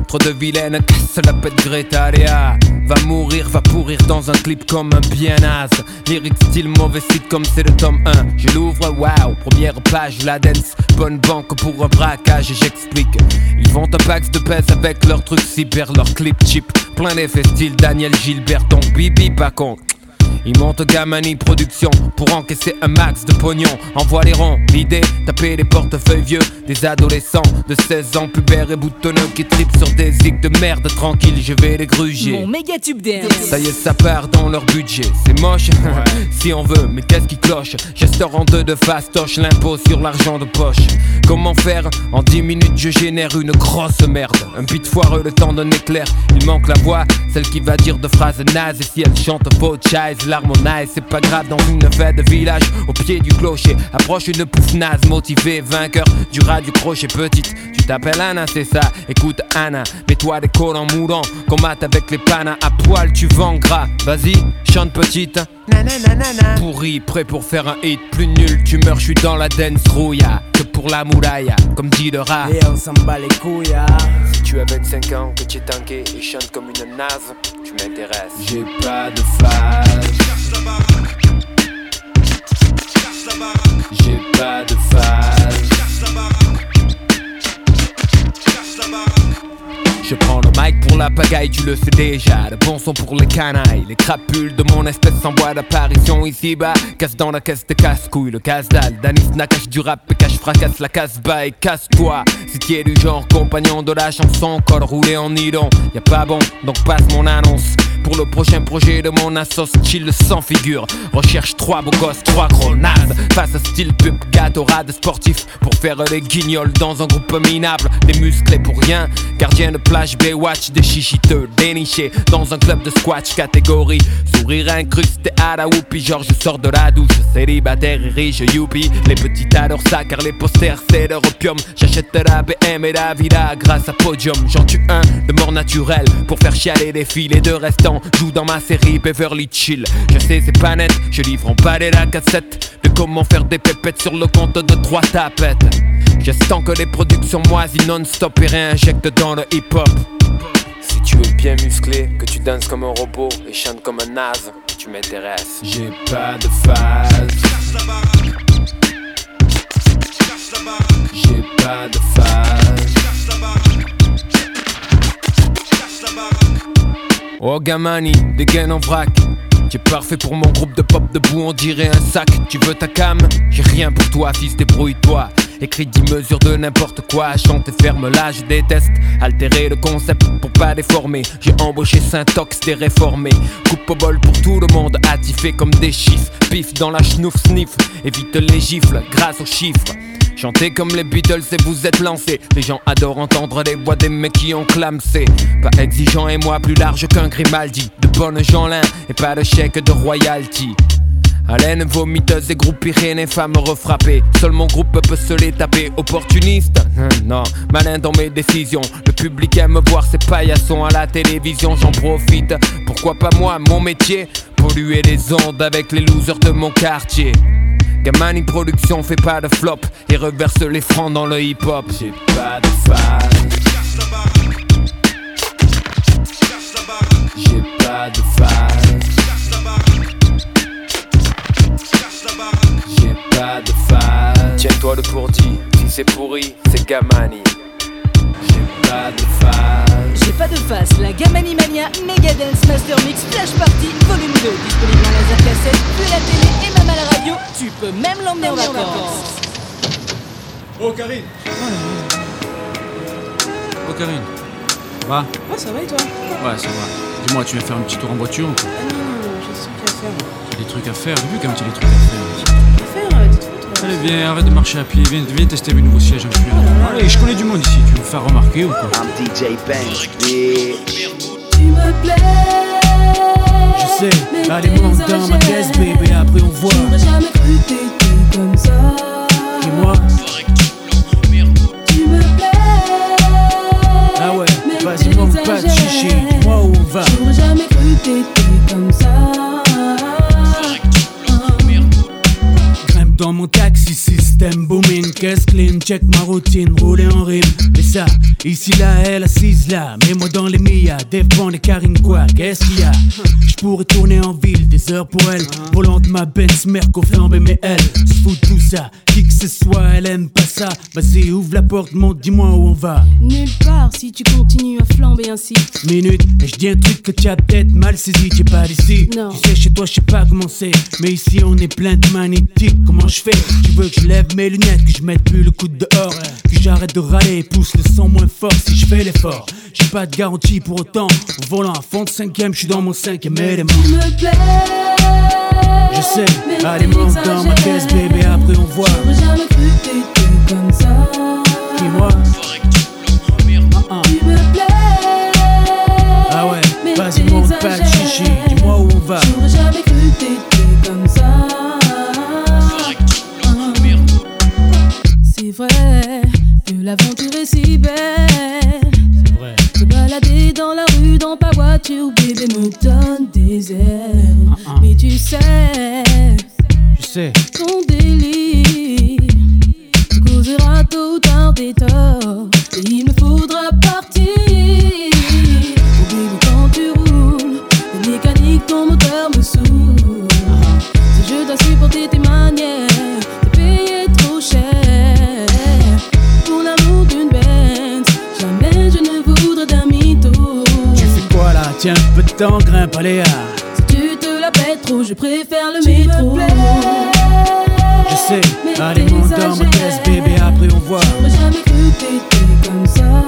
Trop de vilaines casse la pète Greta Va mourir, va pourrir dans un clip comme un bien naze Lyric style mauvais site comme c'est le tome 1 Je l'ouvre, waouh, première page, la dance. Bonne banque pour un braquage, j'explique. Ils vont un pax de pèse avec leurs trucs cyber, leurs clips cheap. Plein d'effets style Daniel Gilbert, donc bibi pas con il monte Gamani Production pour encaisser un max de pognon. Envoie les ronds, l'idée, taper les portefeuilles vieux. Des adolescents de 16 ans, pubères et boutonneux qui tripent sur des zigs de merde. Tranquille, je vais les gruger. Mon méga tube dance. Ça y est, ça part dans leur budget. C'est moche, si on veut, mais qu'est-ce qui cloche? Gesteur en deux de fastoche, l'impôt sur l'argent de poche. Comment faire? En 10 minutes, je génère une grosse merde. Un beat foireux, le temps d'un éclair. Il manque la voix, celle qui va dire de phrases nazes. Et si elle chante faux l'harmonize, c'est pas grave dans une fête de village. Au pied du clocher, approche une pouffe naze, motivé, vainqueur du rat du crochet petite. Tu t'appelles Anna, c'est ça. Écoute Anna, mets-toi des collants moulants. Combat avec les panas à poil, tu vends gras. Vas-y, chante petite. Pourri, prêt pour faire un hit, plus nul, tu meurs, je suis dans la dance rouilla Que pour la mouraille, comme dit le rat Et on s'en bat les couilles hein. Si tu as 25 ans, que tu es tanké et chante comme une naze, tu m'intéresses. J'ai pas de phase J'ai pas de phase Je prends le mic pour la pagaille, tu le sais déjà. Le bon son pour les canailles, les crapules de mon espèce sans bois d'apparition ici-bas. Casse dans la caisse de casse-couille, le casse-dalle. Danis Nakash du rap et cache fracasse la casse-bas et casse-toi. Si tu es du genre compagnon de la chanson, col roulé en nylon. Y a pas bon, donc passe mon annonce. Pour le prochain projet de mon assos, chill sans figure. Recherche trois beaux gosses, trois gros nazes. Face à style pub, gâteau, de sportif. Pour faire les guignols dans un groupe minable. Des musclés pour rien, gardien de plage, Baywatch, des chichiteux dénichés. Dans un club de squash catégorie. Sourire incrusté à la whoopie, genre je sors de la douche. Célibataire et riche, youpi. Les petits adorent ça car les posters c'est leur opium. J'achète la BM et la villa grâce à Podium. J'en tue un de mort naturelle pour faire chialer des filles. Les deux restants joue dans ma série Beverly Chill. Je sais, c'est pas net, je livre en palais la cassette de comment faire des pépettes sur le compte de trois tapettes. J'estends que les productions moisies non-stop et réinjectent dans le hip-hop. Si tu es bien musclé, que tu danses comme un robot et chantes comme un naze, tu m'intéresses. J'ai pas de phase. J'ai pas de phase. Oh Gamani, des gaines en vrac. Tu es parfait pour mon groupe de pop debout, on dirait un sac. Tu veux ta cam? J'ai rien pour toi, fils, débrouille-toi. Écrit 10 mesures de n'importe quoi, chante ferme là, je déteste altérer le concept pour pas déformer. J'ai embauché Saint-Ox, des réformés. Coupe au bol pour tout le monde, attifé comme des chiffres. Pif dans la schnouf sniff, évite les gifles grâce aux chiffres. Chantez comme les Beatles et vous êtes lancés. Les gens adorent entendre les voix des mecs qui ont clamsé. Pas exigeant et moi plus large qu'un Grimaldi. De bonnes Jeanlin et pas de chèque de royalty. Haleine vomiteuse et groupe et femmes refrappées. Seul mon groupe peut se les taper. Opportuniste Non, malin dans mes décisions. Le public aime voir ces paillassons à la télévision, j'en profite. Pourquoi pas moi, mon métier? Polluer les ondes avec les losers de mon quartier. Gamani Production fait pas de flop et reverse les francs dans le hip hop. J'ai pas de phase. J'ai pas de phase. J'ai pas de phase. Tiens-toi le pourdi, si c'est pourri, c'est Gamani. J'ai pas de phase. J'ai pas de face, la Gamani Mania Megadance Master Mix Flash Party Volume 2 Disponible en laser cassette, puis la télé et même à la radio Tu peux même l'emmener en vacances Oh Karine Oh Karine Va Ouais, ça va et toi? Ouais, ça va. Dis-moi, tu viens faire un petit tour en voiture ou quoi? Ah non, non, j'ai à faire. Des trucs à faire, j'ai vu quand même tu as des trucs à faire. Euh, toi. Allez, viens, arrête de marcher à pied, viens, viens tester mes nouveaux sièges. Je suis là. Allez, je connais du monde ici, tu veux me faire remarquer ou quoi? I'm DJ bitch. Tu me plais Je sais, allez, monte dans ma caisse, baby, après on voit. J'aurais jamais cru t'étais comme ça Et moi? Tu me plais Ah ouais, Mais vas-y, manque pas de chichi, dis-moi où on va. J'aurais jamais cru t'étais comme ça en taxi, système booming, caisse clean, check ma routine, rouler en rime. Mais ça, ici là, elle assise là, mets-moi dans les Mia, défend les carines quoi, qu'est-ce qu'il y a? Je pourrais tourner en ville, des heures pour elle, volant de ma Benz, Merco flambé, mais elle se fout tout ça, qui que ce soit, elle aime pas ça. Vas-y, ouvre la porte, monte, dis-moi où on va. Nulle part si tu continues à flamber ainsi. Minute, et je dis un truc que tu as peut-être mal saisi, t'es pas d'ici. Non. Tu sais, chez toi, je sais pas comment c'est, mais ici on est plein de magnétiques. Comment je fais? Tu veux que je lève mes lunettes, que je mette plus le coude dehors, que j'arrête de râler et pousse le sang moins fort si je fais l'effort. J'ai pas de garantie pour autant. En volant à fond de cinquième, je suis dans mon cinquième élément. Tu me plais. Je sais, allez monte dans ma caisse, bébé, après on voit. J'aurais jamais cru que comme ça. Qui moi? Ah, ah. Tu me plais. Ah ouais, vas-y monte pas de chichi, dis-moi où on va. J'aurais jamais cru que t'étais comme ça. Vrai que l'aventure est si belle. vrai. Se balader dans la rue, dans ta voiture, bébé me donne des ailes. Mais tu sais, Je sais, ton délire te causera tôt ou tard des torts. Et il me faudra Tiens, un peu de temps, grimpe, allez, ah. Si tu te la pètes trop, je préfère le métro. Je sais, allez monte dans ma caisse, bébé, après on voit. J'aurais jamais cru que t'étais comme ça.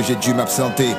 Que j'ai dû m'absenter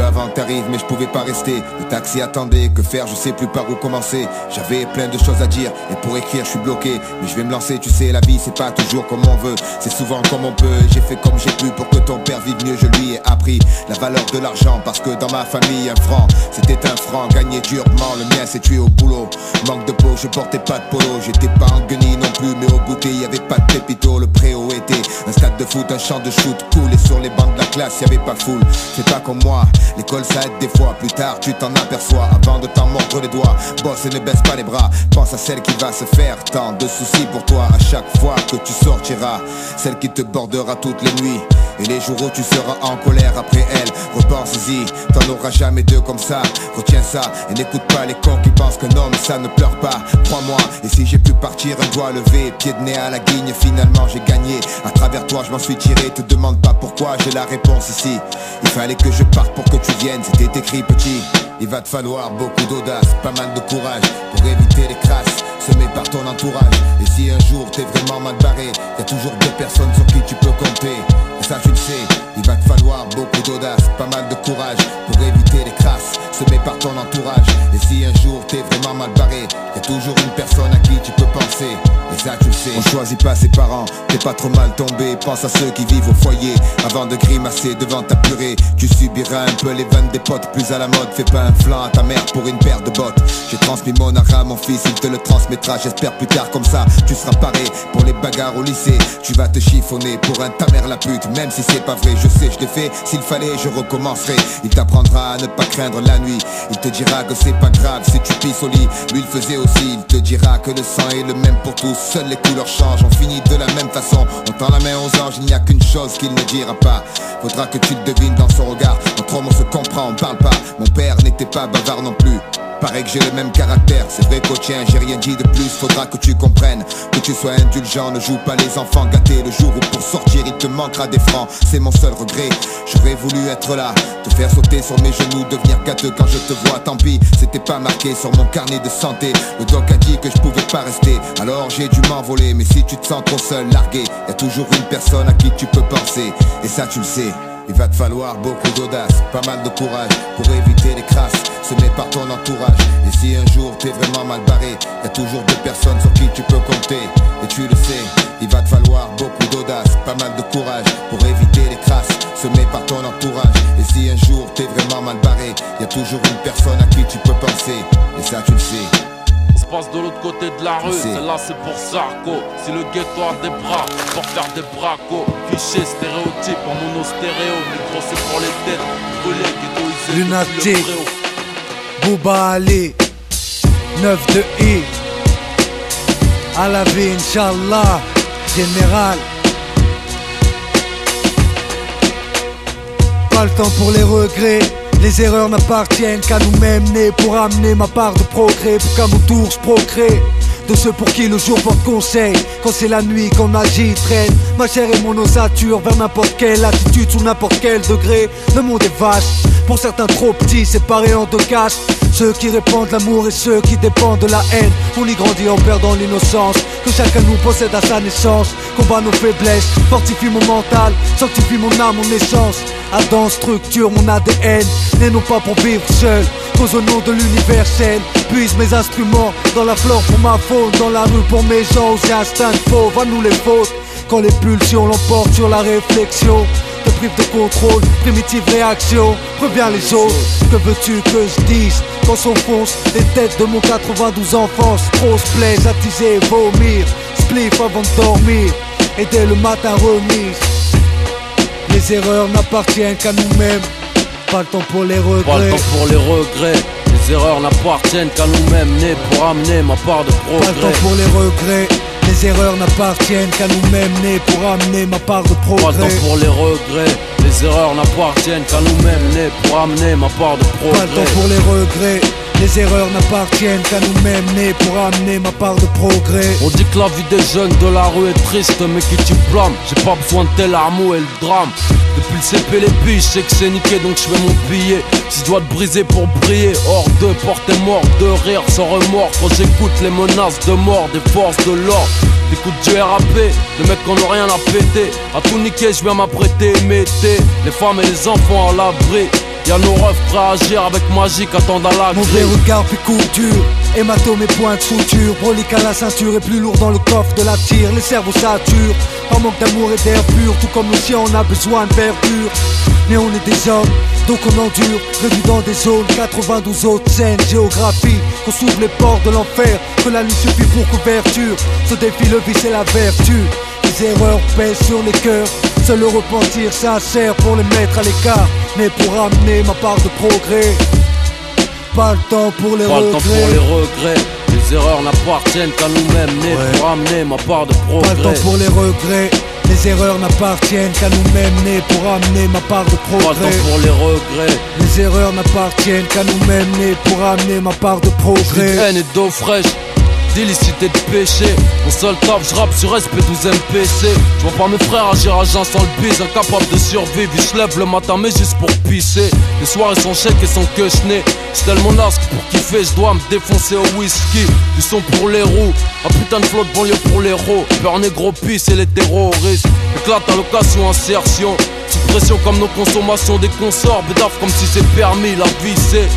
avant t'arrives mais je pouvais pas rester. Le taxi attendait, que faire je sais plus par où commencer. J'avais plein de choses à dire et pour écrire je suis bloqué. Mais je vais me lancer tu sais la vie c'est pas toujours comme on veut. C'est souvent comme on peut J'ai fait comme j'ai pu pour que ton père vive mieux Je lui ai appris la valeur de l'argent. Parce que dans ma famille un franc c'était un franc Gagné durement le mien c'est tué au boulot. Manque de peau je portais pas de polo. J'étais pas en guenille non plus mais au goûter y avait pas de pépito. Le préau était un stade de foot Un champ de shoot cool et sur les bancs de la classe y avait pas foule. C'est pas comme moi l'école ça aide des fois. Plus tard tu t'en aperçois. Avant de t'en mordre les doigts Bosse et ne baisse pas les bras. Pense à celle qui va se faire tant de soucis pour toi. À chaque fois que tu sortiras Celle qui te bordera toutes les nuits et les jours où tu seras en colère après elle Repense-y, t'en auras jamais deux comme ça. Retiens ça et n'écoute pas les cons qui pensent qu'un homme ça ne pleure pas. Crois-moi, et si j'ai pu partir un doigt levé Pied de nez à la guigne, finalement j'ai gagné. À travers toi je m'en suis tiré, te demande pas pourquoi J'ai la réponse ici. Il fallait que je parte pour que tu viennes, c'était écrit petit. Il va te falloir beaucoup d'audace, pas mal de courage Pour éviter les crasses semées par ton entourage. Et si un jour t'es vraiment mal barré Y a toujours deux personnes sur qui tu peux compter Et ça tu le sais, il va te falloir beaucoup d'audace Pas mal de courage pour éviter les crasses semées par ton entourage. Et si un jour t'es vraiment mal barré Y a toujours une personne à qui tu peux penser. Et ça tu le sais On choisit pas ses parents, t'es pas trop mal tombé. Pense à ceux qui vivent au foyer. Avant de grimacer devant ta purée. Tu subiras un peu les vannes des potes Plus à la mode, fais pas un flanc à ta mère pour une paire de bottes. J'ai transmis mon art à mon fils, il te le transmettra. J'espère plus tard. Comme ça, tu seras paré Pour les bagarres au lycée, tu vas te chiffonner Pour un ta mère la pute, même si c'est pas vrai Je sais, je l'ai fait, s'il fallait je recommencerai. Il t'apprendra à ne pas craindre la nuit. Il te dira que c'est pas grave si tu pisses au lit. Lui il faisait aussi, il te dira que le sang est le même pour tous. Seules les couleurs changent, on finit de la même façon. On tend la main aux anges, il n'y a qu'une chose qu'il ne dira pas. Faudra que tu le devines dans son regard. Entre hommes on se comprend, on parle pas. Mon père n'était pas bavard non plus Paraît que j'ai le même caractère, c'est vrai qu'au tien j'ai rien dit de plus. Faudra que tu comprennes, que tu sois indulgent Ne joue pas les enfants. Gâtés le jour où pour sortir il te manquera des francs. C'est mon seul regret, j'aurais voulu être là. Te faire sauter sur mes genoux, devenir gâteux quand je te vois. Tant pis, c'était pas marqué sur mon carnet de santé. Le doc a dit que je pouvais pas rester. Alors j'ai dû m'envoler, mais si tu te sens trop seul, largué. Y a toujours une personne à qui tu peux penser. Et ça tu le sais il va te falloir beaucoup d'audace, pas mal de courage pour éviter les crasses semées par ton entourage. Et si un jour t'es vraiment mal barré, y a toujours deux personnes sur qui tu peux compter. Et tu le sais, il va te falloir beaucoup d'audace, pas mal de courage pour éviter les crasses semées par ton entourage. Et si un jour t'es vraiment mal barré, y a toujours une personne à qui tu peux penser. Et ça tu le sais. Passe de l'autre côté de la rue, celle-là c'est pour Sarko. Si le ghetto a des bras, pour faire des bracos. Cliché, stéréotype en mono stéréo. Micro c'est pour les têtes, ghettoisés. Lunatique. Bouba Ali 9 de I À la vie Inch'Allah Général Pas le temps pour les regrets les erreurs n'appartiennent qu'à nous-mêmes nés pour amener ma part de progrès pour qu'à mon tour je procrée de ceux pour qui le jour porte conseil Quand c'est la nuit qu'on agit traîne. Ma chair et mon ossature vers n'importe quelle attitude Sous n'importe quel degré. Le monde est vaste Pour certains trop petits séparés en deux castes Ceux qui répandent l'amour et ceux qui dépendent de la haine. On y grandit en perdant l'innocence. Que chacun nous possède à sa naissance. Combat nos faiblesses Fortifie mon mental Sanctifie mon âme, mon essence. Adam structure mon ADN Né non pas pour vivre seul. Cause au nom de l'universel. Puise mes instruments dans la flore pour ma faune Dans la rue pour mes gens. Aux instincts fauves À nous les fautes. Quand les pulsions l'emportent sur la réflexion Te prive de contrôle, primitive réaction Reviens les autres, que veux-tu que je dise? Quand s'enfoncent les têtes de mon 92 enfance Trop se plaise, attiser vomir Spliff avant de dormir Et dès le matin remise les erreurs n'appartiennent qu'à nous-mêmes. Pas le temps pour les regrets. Pas le temps pour les regrets. Les erreurs n'appartiennent qu'à nous-mêmes, nés pour amener ma part de Pas le progrès. temps pour les regrets. Les erreurs n'appartiennent qu'à nous-mêmes, nés pour amener ma part de Pas le progrès. temps pour les regrets. Les erreurs n'appartiennent qu'à nous-mêmes, nés pour amener ma part de Pas le temps progrès. pour les regrets. Les erreurs n'appartiennent qu'à nous-mêmes, nés pour amener ma part de progrès. On dit que la vie des jeunes de la rue est triste, mais qui tu blâmes? J'ai pas besoin de tel amour et le drame. Depuis le CP, les billes, je sais que c'est niqué, donc je fais mon billet. Si je dois te briser pour briller, hors de porter mort, de rire sans remords. Quand j'écoute les menaces de mort des forces de l'ordre, j'écoute du RAP, de mecs qui n'ont rien à péter. À tout niquer, je viens m'apprêter, mettez les femmes et les enfants à l'abri. Y'a nos refs prêts à agir avec magie, attendent à la Mauvais regard puis couture Hématome et point de suture Brolique à la ceinture et plus lourd dans le coffre de la tire. Les cerveaux saturent Par manque d'amour et d'air pur. Tout comme l'océan on a besoin de verdure. Mais on est des hommes donc on endure. Réduit dans des zones 92 autres scènes. Géographie Qu'on s'ouvre les portes de l'enfer. Que la nuit suffit pour couverture. Ce défi le vice et la vertu. Les erreurs pèsent sur les cœurs Seul le repentir sincère pour les mettre à l'écart Mais pour amener ma part de progrès pas le temps pour les Pas le temps pour regrets. les regrets. Les erreurs n'appartiennent qu'à nous-mêmes, nés pour amener ma part de Pas le temps progrès. pour les regrets. Les erreurs n'appartiennent qu'à nous-mêmes, nés pour amener ma part de Pas le progrès. temps pour les regrets. Les erreurs n'appartiennent qu'à nous-mêmes, nés pour amener ma part de progrès. haine et d'eau fraîche. D'illicité de péché. Mon seul taf, je rappe sur SP12 MPC. Je vois pas mes frères agir à jeun sans le bise. Incapable de survivre, ils se lèvent le matin, mais juste pour pisser. Les soirées sont chèques et sont que chenés. J'suis tellement nasque pour kiffer, je dois me défoncer au whisky. Du son pour les roues. Un putain de flotte banlieue pour les héros. Peur négro pisse et les terroristes. Éclate à l'occasion, insertion. Sous pression comme nos consommations des consorts. Bédaf comme si c'est permis, la vie c'est.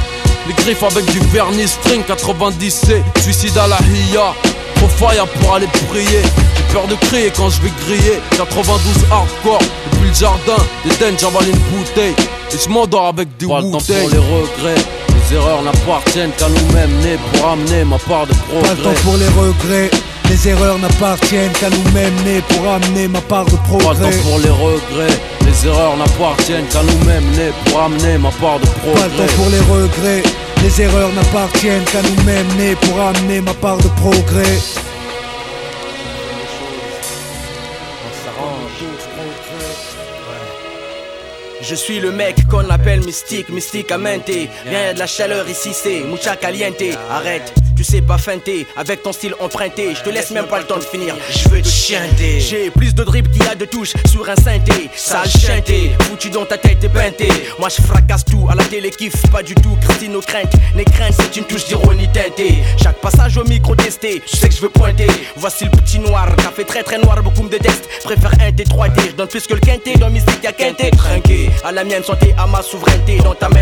Les griffes avec du vernis string 90C Suicide à la hiya Trop fire pour aller prier. J'ai peur de crier quand je vais griller. 92 hardcore Depuis le jardin D'Eden j'avale une bouteille. Et je m'endors avec du Pas le temps pour les regrets. Les erreurs n'appartiennent qu'à nous-mêmes Nés pour amener ma part de Pas le temps progrès. pour les regrets. Les erreurs n'appartiennent qu'à nous-mêmes, nés pour amener ma part de Pas le progrès. temps pour les regrets Les erreurs n'appartiennent qu'à nous-mêmes Nés pour amener ma part de Pas le temps progrès pour les regrets. Les erreurs n'appartiennent qu'à nous-mêmes, nés pour amener ma part de progrès. Je suis le mec qu'on appelle mystique, mystique à menter. Rien de la chaleur ici, c'est mucha caliente. Arrête, tu sais pas feinter, avec ton style emprunté. Je te laisse même pas le temps de finir. Je veux te chienter. J'ai plus de drip qu'il y a de touches sur un synthé. Sale chanté, foutu dans ta tête et peinté. Moi je fracasse tout, à la télé kiffe pas du tout. Christine aux craintes, les craintes c'est une touche d'ironie teintée. Chaque passage au micro testé, je sais que je veux pointer. Voici le petit noir, café très très noir, beaucoup me détestent. Préfère un T3T, je donne plus que le quinté. Dans mystique y'a quinté, trinqué. À la mienne santé, à ma souveraineté. Dans ta main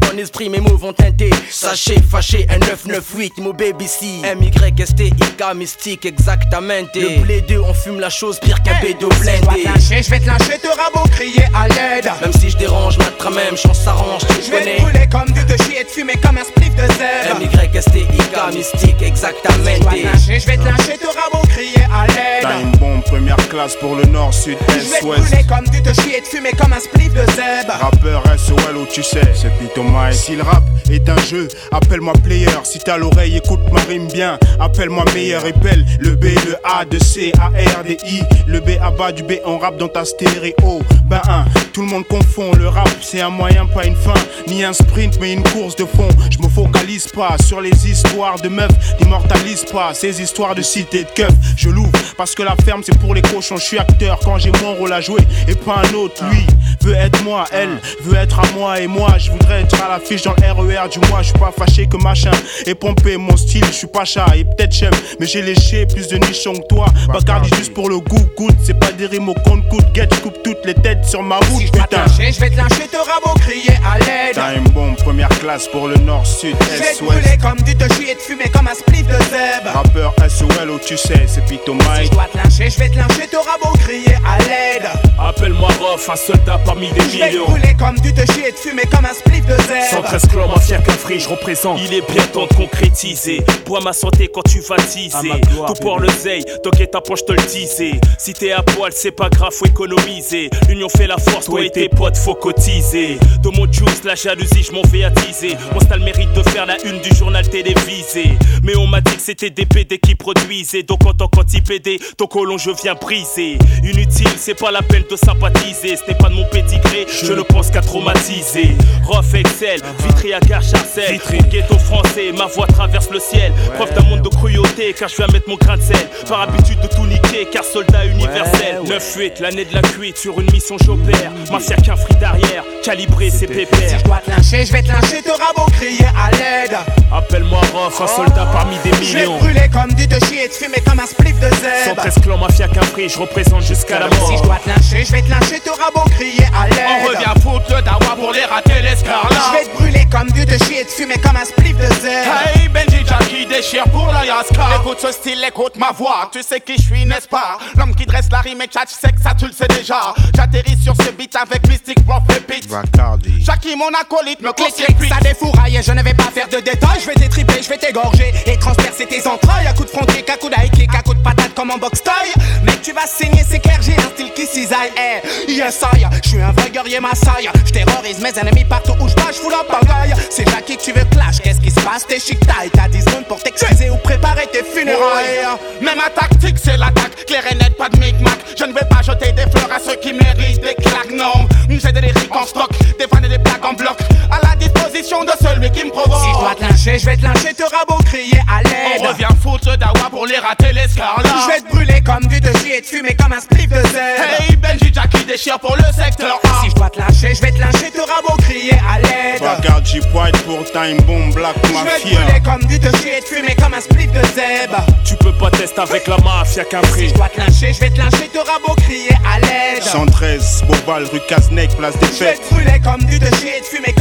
ton esprit, mes mots vont teinter. Sachez, fâché, un 998, mon baby C. M-Y-S-T-I-K, mystique, exactement. Le blé 2, on fume la chose pire qu'un bédo blindé. Je vais te lâcher, te rabot, crier à l'aide. Même si je dérange, ma même chance s'arrange, tu Je vais te brûler comme du te chier et te fumer comme un spliff de zèbre. M-Y-S-T-I-K, mystique, exactement. Je vais te lâcher, te rabot, crier à l'aide. T'as une bombe première classe pour le nord, sud, Je vais est, te ouest. brûler comme du te chier et te fumer comme un spliff de zèbre. Rappeur SOL où tu sais, c'est Pito Mike. Si le rap est un jeu, appelle-moi player. Si t'as l'oreille, écoute ma rime bien. Appelle-moi meilleur et belle. Le B, le A, de C, A, R, D, I. Le B à bas du B, on rappe dans ta stéréo. Ben un, tout le monde confond. Le rap, c'est un moyen, pas une fin. Ni un sprint, mais une course de fond. Je me focalise pas sur les histoires de meufs. N'immortalise pas ces histoires de cité de keuf. Je l'ouvre parce que la ferme, c'est pour les cochons. Je suis acteur quand j'ai mon rôle à jouer et pas un autre. Lui veut être moi, elle veut être à moi et moi. Je voudrais être à l'affiche dans le RER du mois. Je suis pas fâché que machin et pompé mon style. Je suis pas chat et peut-être chef, mais j'ai léché plus de nichons que toi. Bacardi juste pour le goût, goûte. C'est pas des rimes au compte coûte. Get, je coupe toutes les têtes sur ma route, putain. lâcher, je vais te lâcher, te rabot, crier à l'aide. T'as une bombe première classe pour le nord, sud, Je vais est, te comme du te chier et te fumer comme un spliff de zèbre. Rappeur SOL où tu sais, c'est Pito Si Mike. je dois te lâcher, je vais te lâcher, te rabot, crier à l'aide. Appelle-moi Rof, un soldat parmi des Je vais te millions. brûler comme du te chier et te fumer comme un spliff de zèbre. 113 clans, mafia qu'un free, je représente. Il est bien temps de concrétiser. Bois ma santé quand tu vas teaser. Tout pour le zeil, t'inquiète ta poche, te le disais. Si t'es à poil, c'est pas grave, faut économiser. L'union fait la force, toi et tes potes, faut cotiser. De mon juice, la jalousie, je m'en vais attiser. Moi, c'est le mérite de faire la une du journal télévisé. Mais on m'a dit que c'était des PD qui produisaient. Donc en tant qu'anti-PD, ton colon, je viens briser. Inutile, c'est pas la peine de sympathiser. Ce n'est pas de mon pédigré, je ne pense qu'à traumatiser. Rof Excel, Vitry à gare Charcel. Ghetto français, ma voix traverse le ciel. Preuve d'un monde de cruauté, car je viens mettre mon grain de sel. Par habitude de tout niquer, car soldat universel. 9-8, l'année de la cuite, sur une mission j'opère. Mafia qu'un free d'arrière, calibré c'est pépère. Si je dois te lâcher, je vais te lâcher, te rabot, crier à l'aide. Appelle-moi Rof, un soldat parmi des Je vais millions. te brûler comme du te chier et te fumer comme un spliff de zèbre. 113 clans, mafia qu'un free, je représente jusqu'à la mort. Si je dois te lâcher, je vais te lâcher, te rabot, crier à l'aide. On revient foutre le dawa pour les rater l'escarlat. Je vais te brûler comme du te chier et te fumer comme un spliff de zèbre. Hey Benji Jackie déchire pour la Yaska Écoute ce style, écoute ma voix Tu sais qui je suis, n'est-ce pas? L'homme qui dresse la rime et tchat, tu sais que ça tu le sais déjà J'atterris sur ce beat avec Mystic Prof et Pete Bacardi. Jackie mon acolyte me clic, ça défouraille, je ne vais pas faire de détails, je vais t'étriper, je vais t'égorger et transpercer tes entrailles à coups de front kick, à coups d'high kick, à coups de patate comme en box taille. Mec, tu vas saigner, c'est clair, j'ai un style qui cisaille. Eh, yes, I, je suis un vrai guerrier massaille. Je terrorise mes ennemis partout où je passe, je fous la pagaille. C'est Jackie que tu veux clash, qu'est-ce qui se passe? T'es chic taille, t'as 10 secondes pour t'excuser ou préparer tes funérailles. Mais ma tactique c'est l'attaque Claire et nette, pas de micmac Je ne vais pas jeter des fleurs à ceux qui méritent des claques Non, j'ai des lyriques en stock Des fans et des plaques en bloc À la disposition de celui qui me provoque Si je dois te lyncher, je vais te lyncher, te rabot, crier à l'aide. On revient foutre dawa pour les rater l'escarlat Je vais te brûler comme du chier et te fumer comme un spliff de zèbre. Hey Benji Jackie déchire pour le secteur A Si je dois te lâcher, je vais te lyncher, te rabot, crier à l'aide. Bacardi White pour Time Bomb Black Je vais te Mafia. brûler comme du te chier et te fumer comme un spliff de zèbre. Tu peux pas tester avec la mafia qu'un Si je dois te lyncher, je vais te lyncher, te rabot, crier à l'aide. 113, Bobal, rue Casnec, place des Je vais fêtes. te brûler comme du te chier et te fumer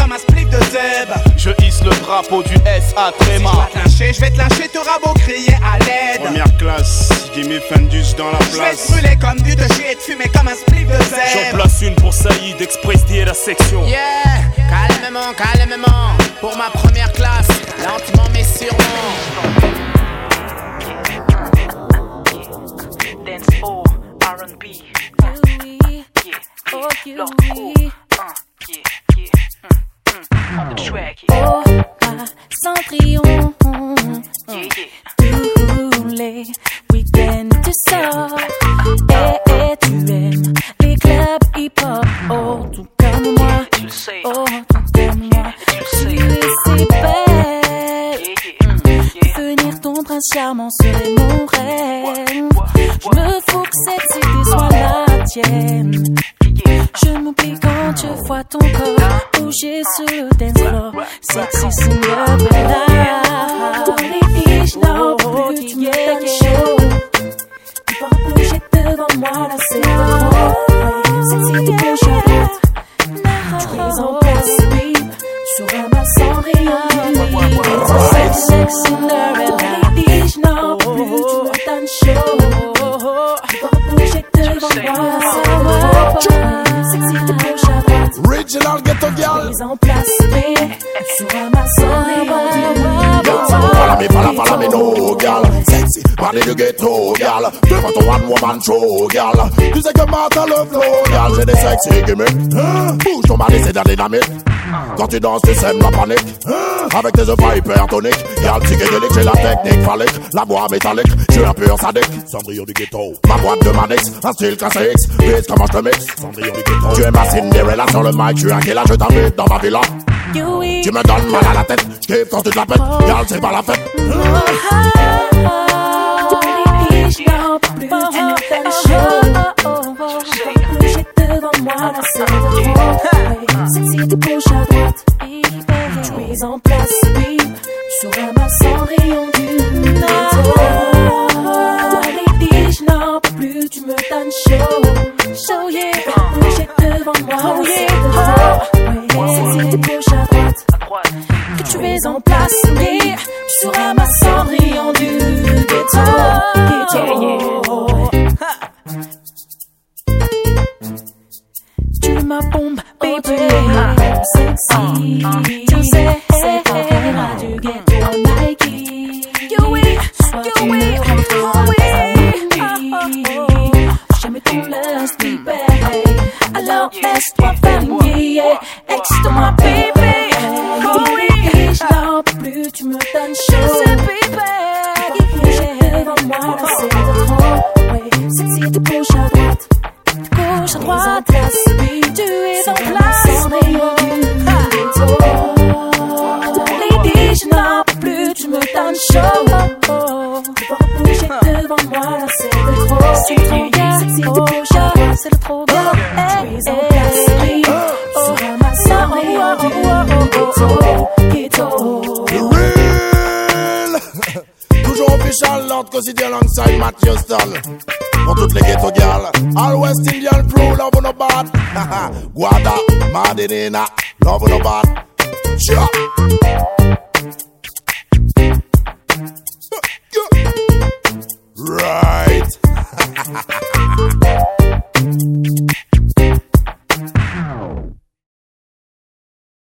drapeau du SA Si je Tréma lyncher, je vais te lyncher, te rabot, crier à l'aide. Première classe, Jimmy Fendus dans la Je vais te place. brûler comme du et te fumer comme un spliff de J'en zèbre. place une pour Saïd, Express D et la section Yeah, calmement, calmement. Pour ma première classe, lentement mais sûrement. Dance R&B. Oh, à Cendrillon. Tous les week-ends, tu sors et, tu aimes les clubs hip-hop. Oh, tout comme moi. Oh, tout comme moi. Tu oh, es belle. Hmm. Venir ton prince charmant, c'est mon rêve. Je me fous que cette cité soit la tienne. Je m'oublie quand je vois ton corps bouger sur le dance floor. Sexy Cinderella. Les biches, non, plus tu me donnes chaud. Tu vas bouger devant moi, là c'est trop. Sexy, tu à droite. Tu es en place, oui. Tu ramasses sans rien. Sexy Cinderella. Original ghetto girl. Mise en place, rien. Follow me, follow, follow me, no, girl. Sexy, body du ghetto, girl. Devant ton one woman show, girl. Tu sais que Martha le flow, girl. J'ai des sexy gimmicks. Hein? Bouge ton body, c'est de la dynamite. Quand tu danses, tu sèmes la panique. Hein? Avec tes œufs hypertoniques. Girl, psychédélique, j'ai la technique phallique. La voix métallique, je suis un pur sadique. Cendrillon du ghetto. Ma boîte de Manix, un style classique. Bitch, comment je te mixe? Cendrillon du ghetto. Tu es ma Cinderella sur le mic, je suis un killer, je t'invite dans ma villa. Tu me donnes mal à la tête, je kiffe quand tu te la pètes. Girl, c'est pas la fête. Sexy, tu bouges à droite, tu es en place, oui. Tu ramasses en rayon du ghetto. Les biches n'en peuvent plus, tu me donnes chaud. Chaud, yeah. Bouger devant moi, c'est de trop. Sexy, tu bouges à droite, que tu es en place, oui. Tu ramasses en rayon du ghetto. Ghetto. Tu ma bombe, baby. Sexy. Tu sais, c'est ton frère du ghetto Nike? You oui, you oui, oh oui. J'aime ton lust, baby. Alors laisse-toi faire yeah. Excite-moi, baby. C'est trop bien, à droite, c'est de trop bien. Toujours official, Lord quotidien alongside Matthew Houston. Pour toutes les ghetto girls. All West Indian crew, love no bad. Guada, Madinina, love no bad. Sure.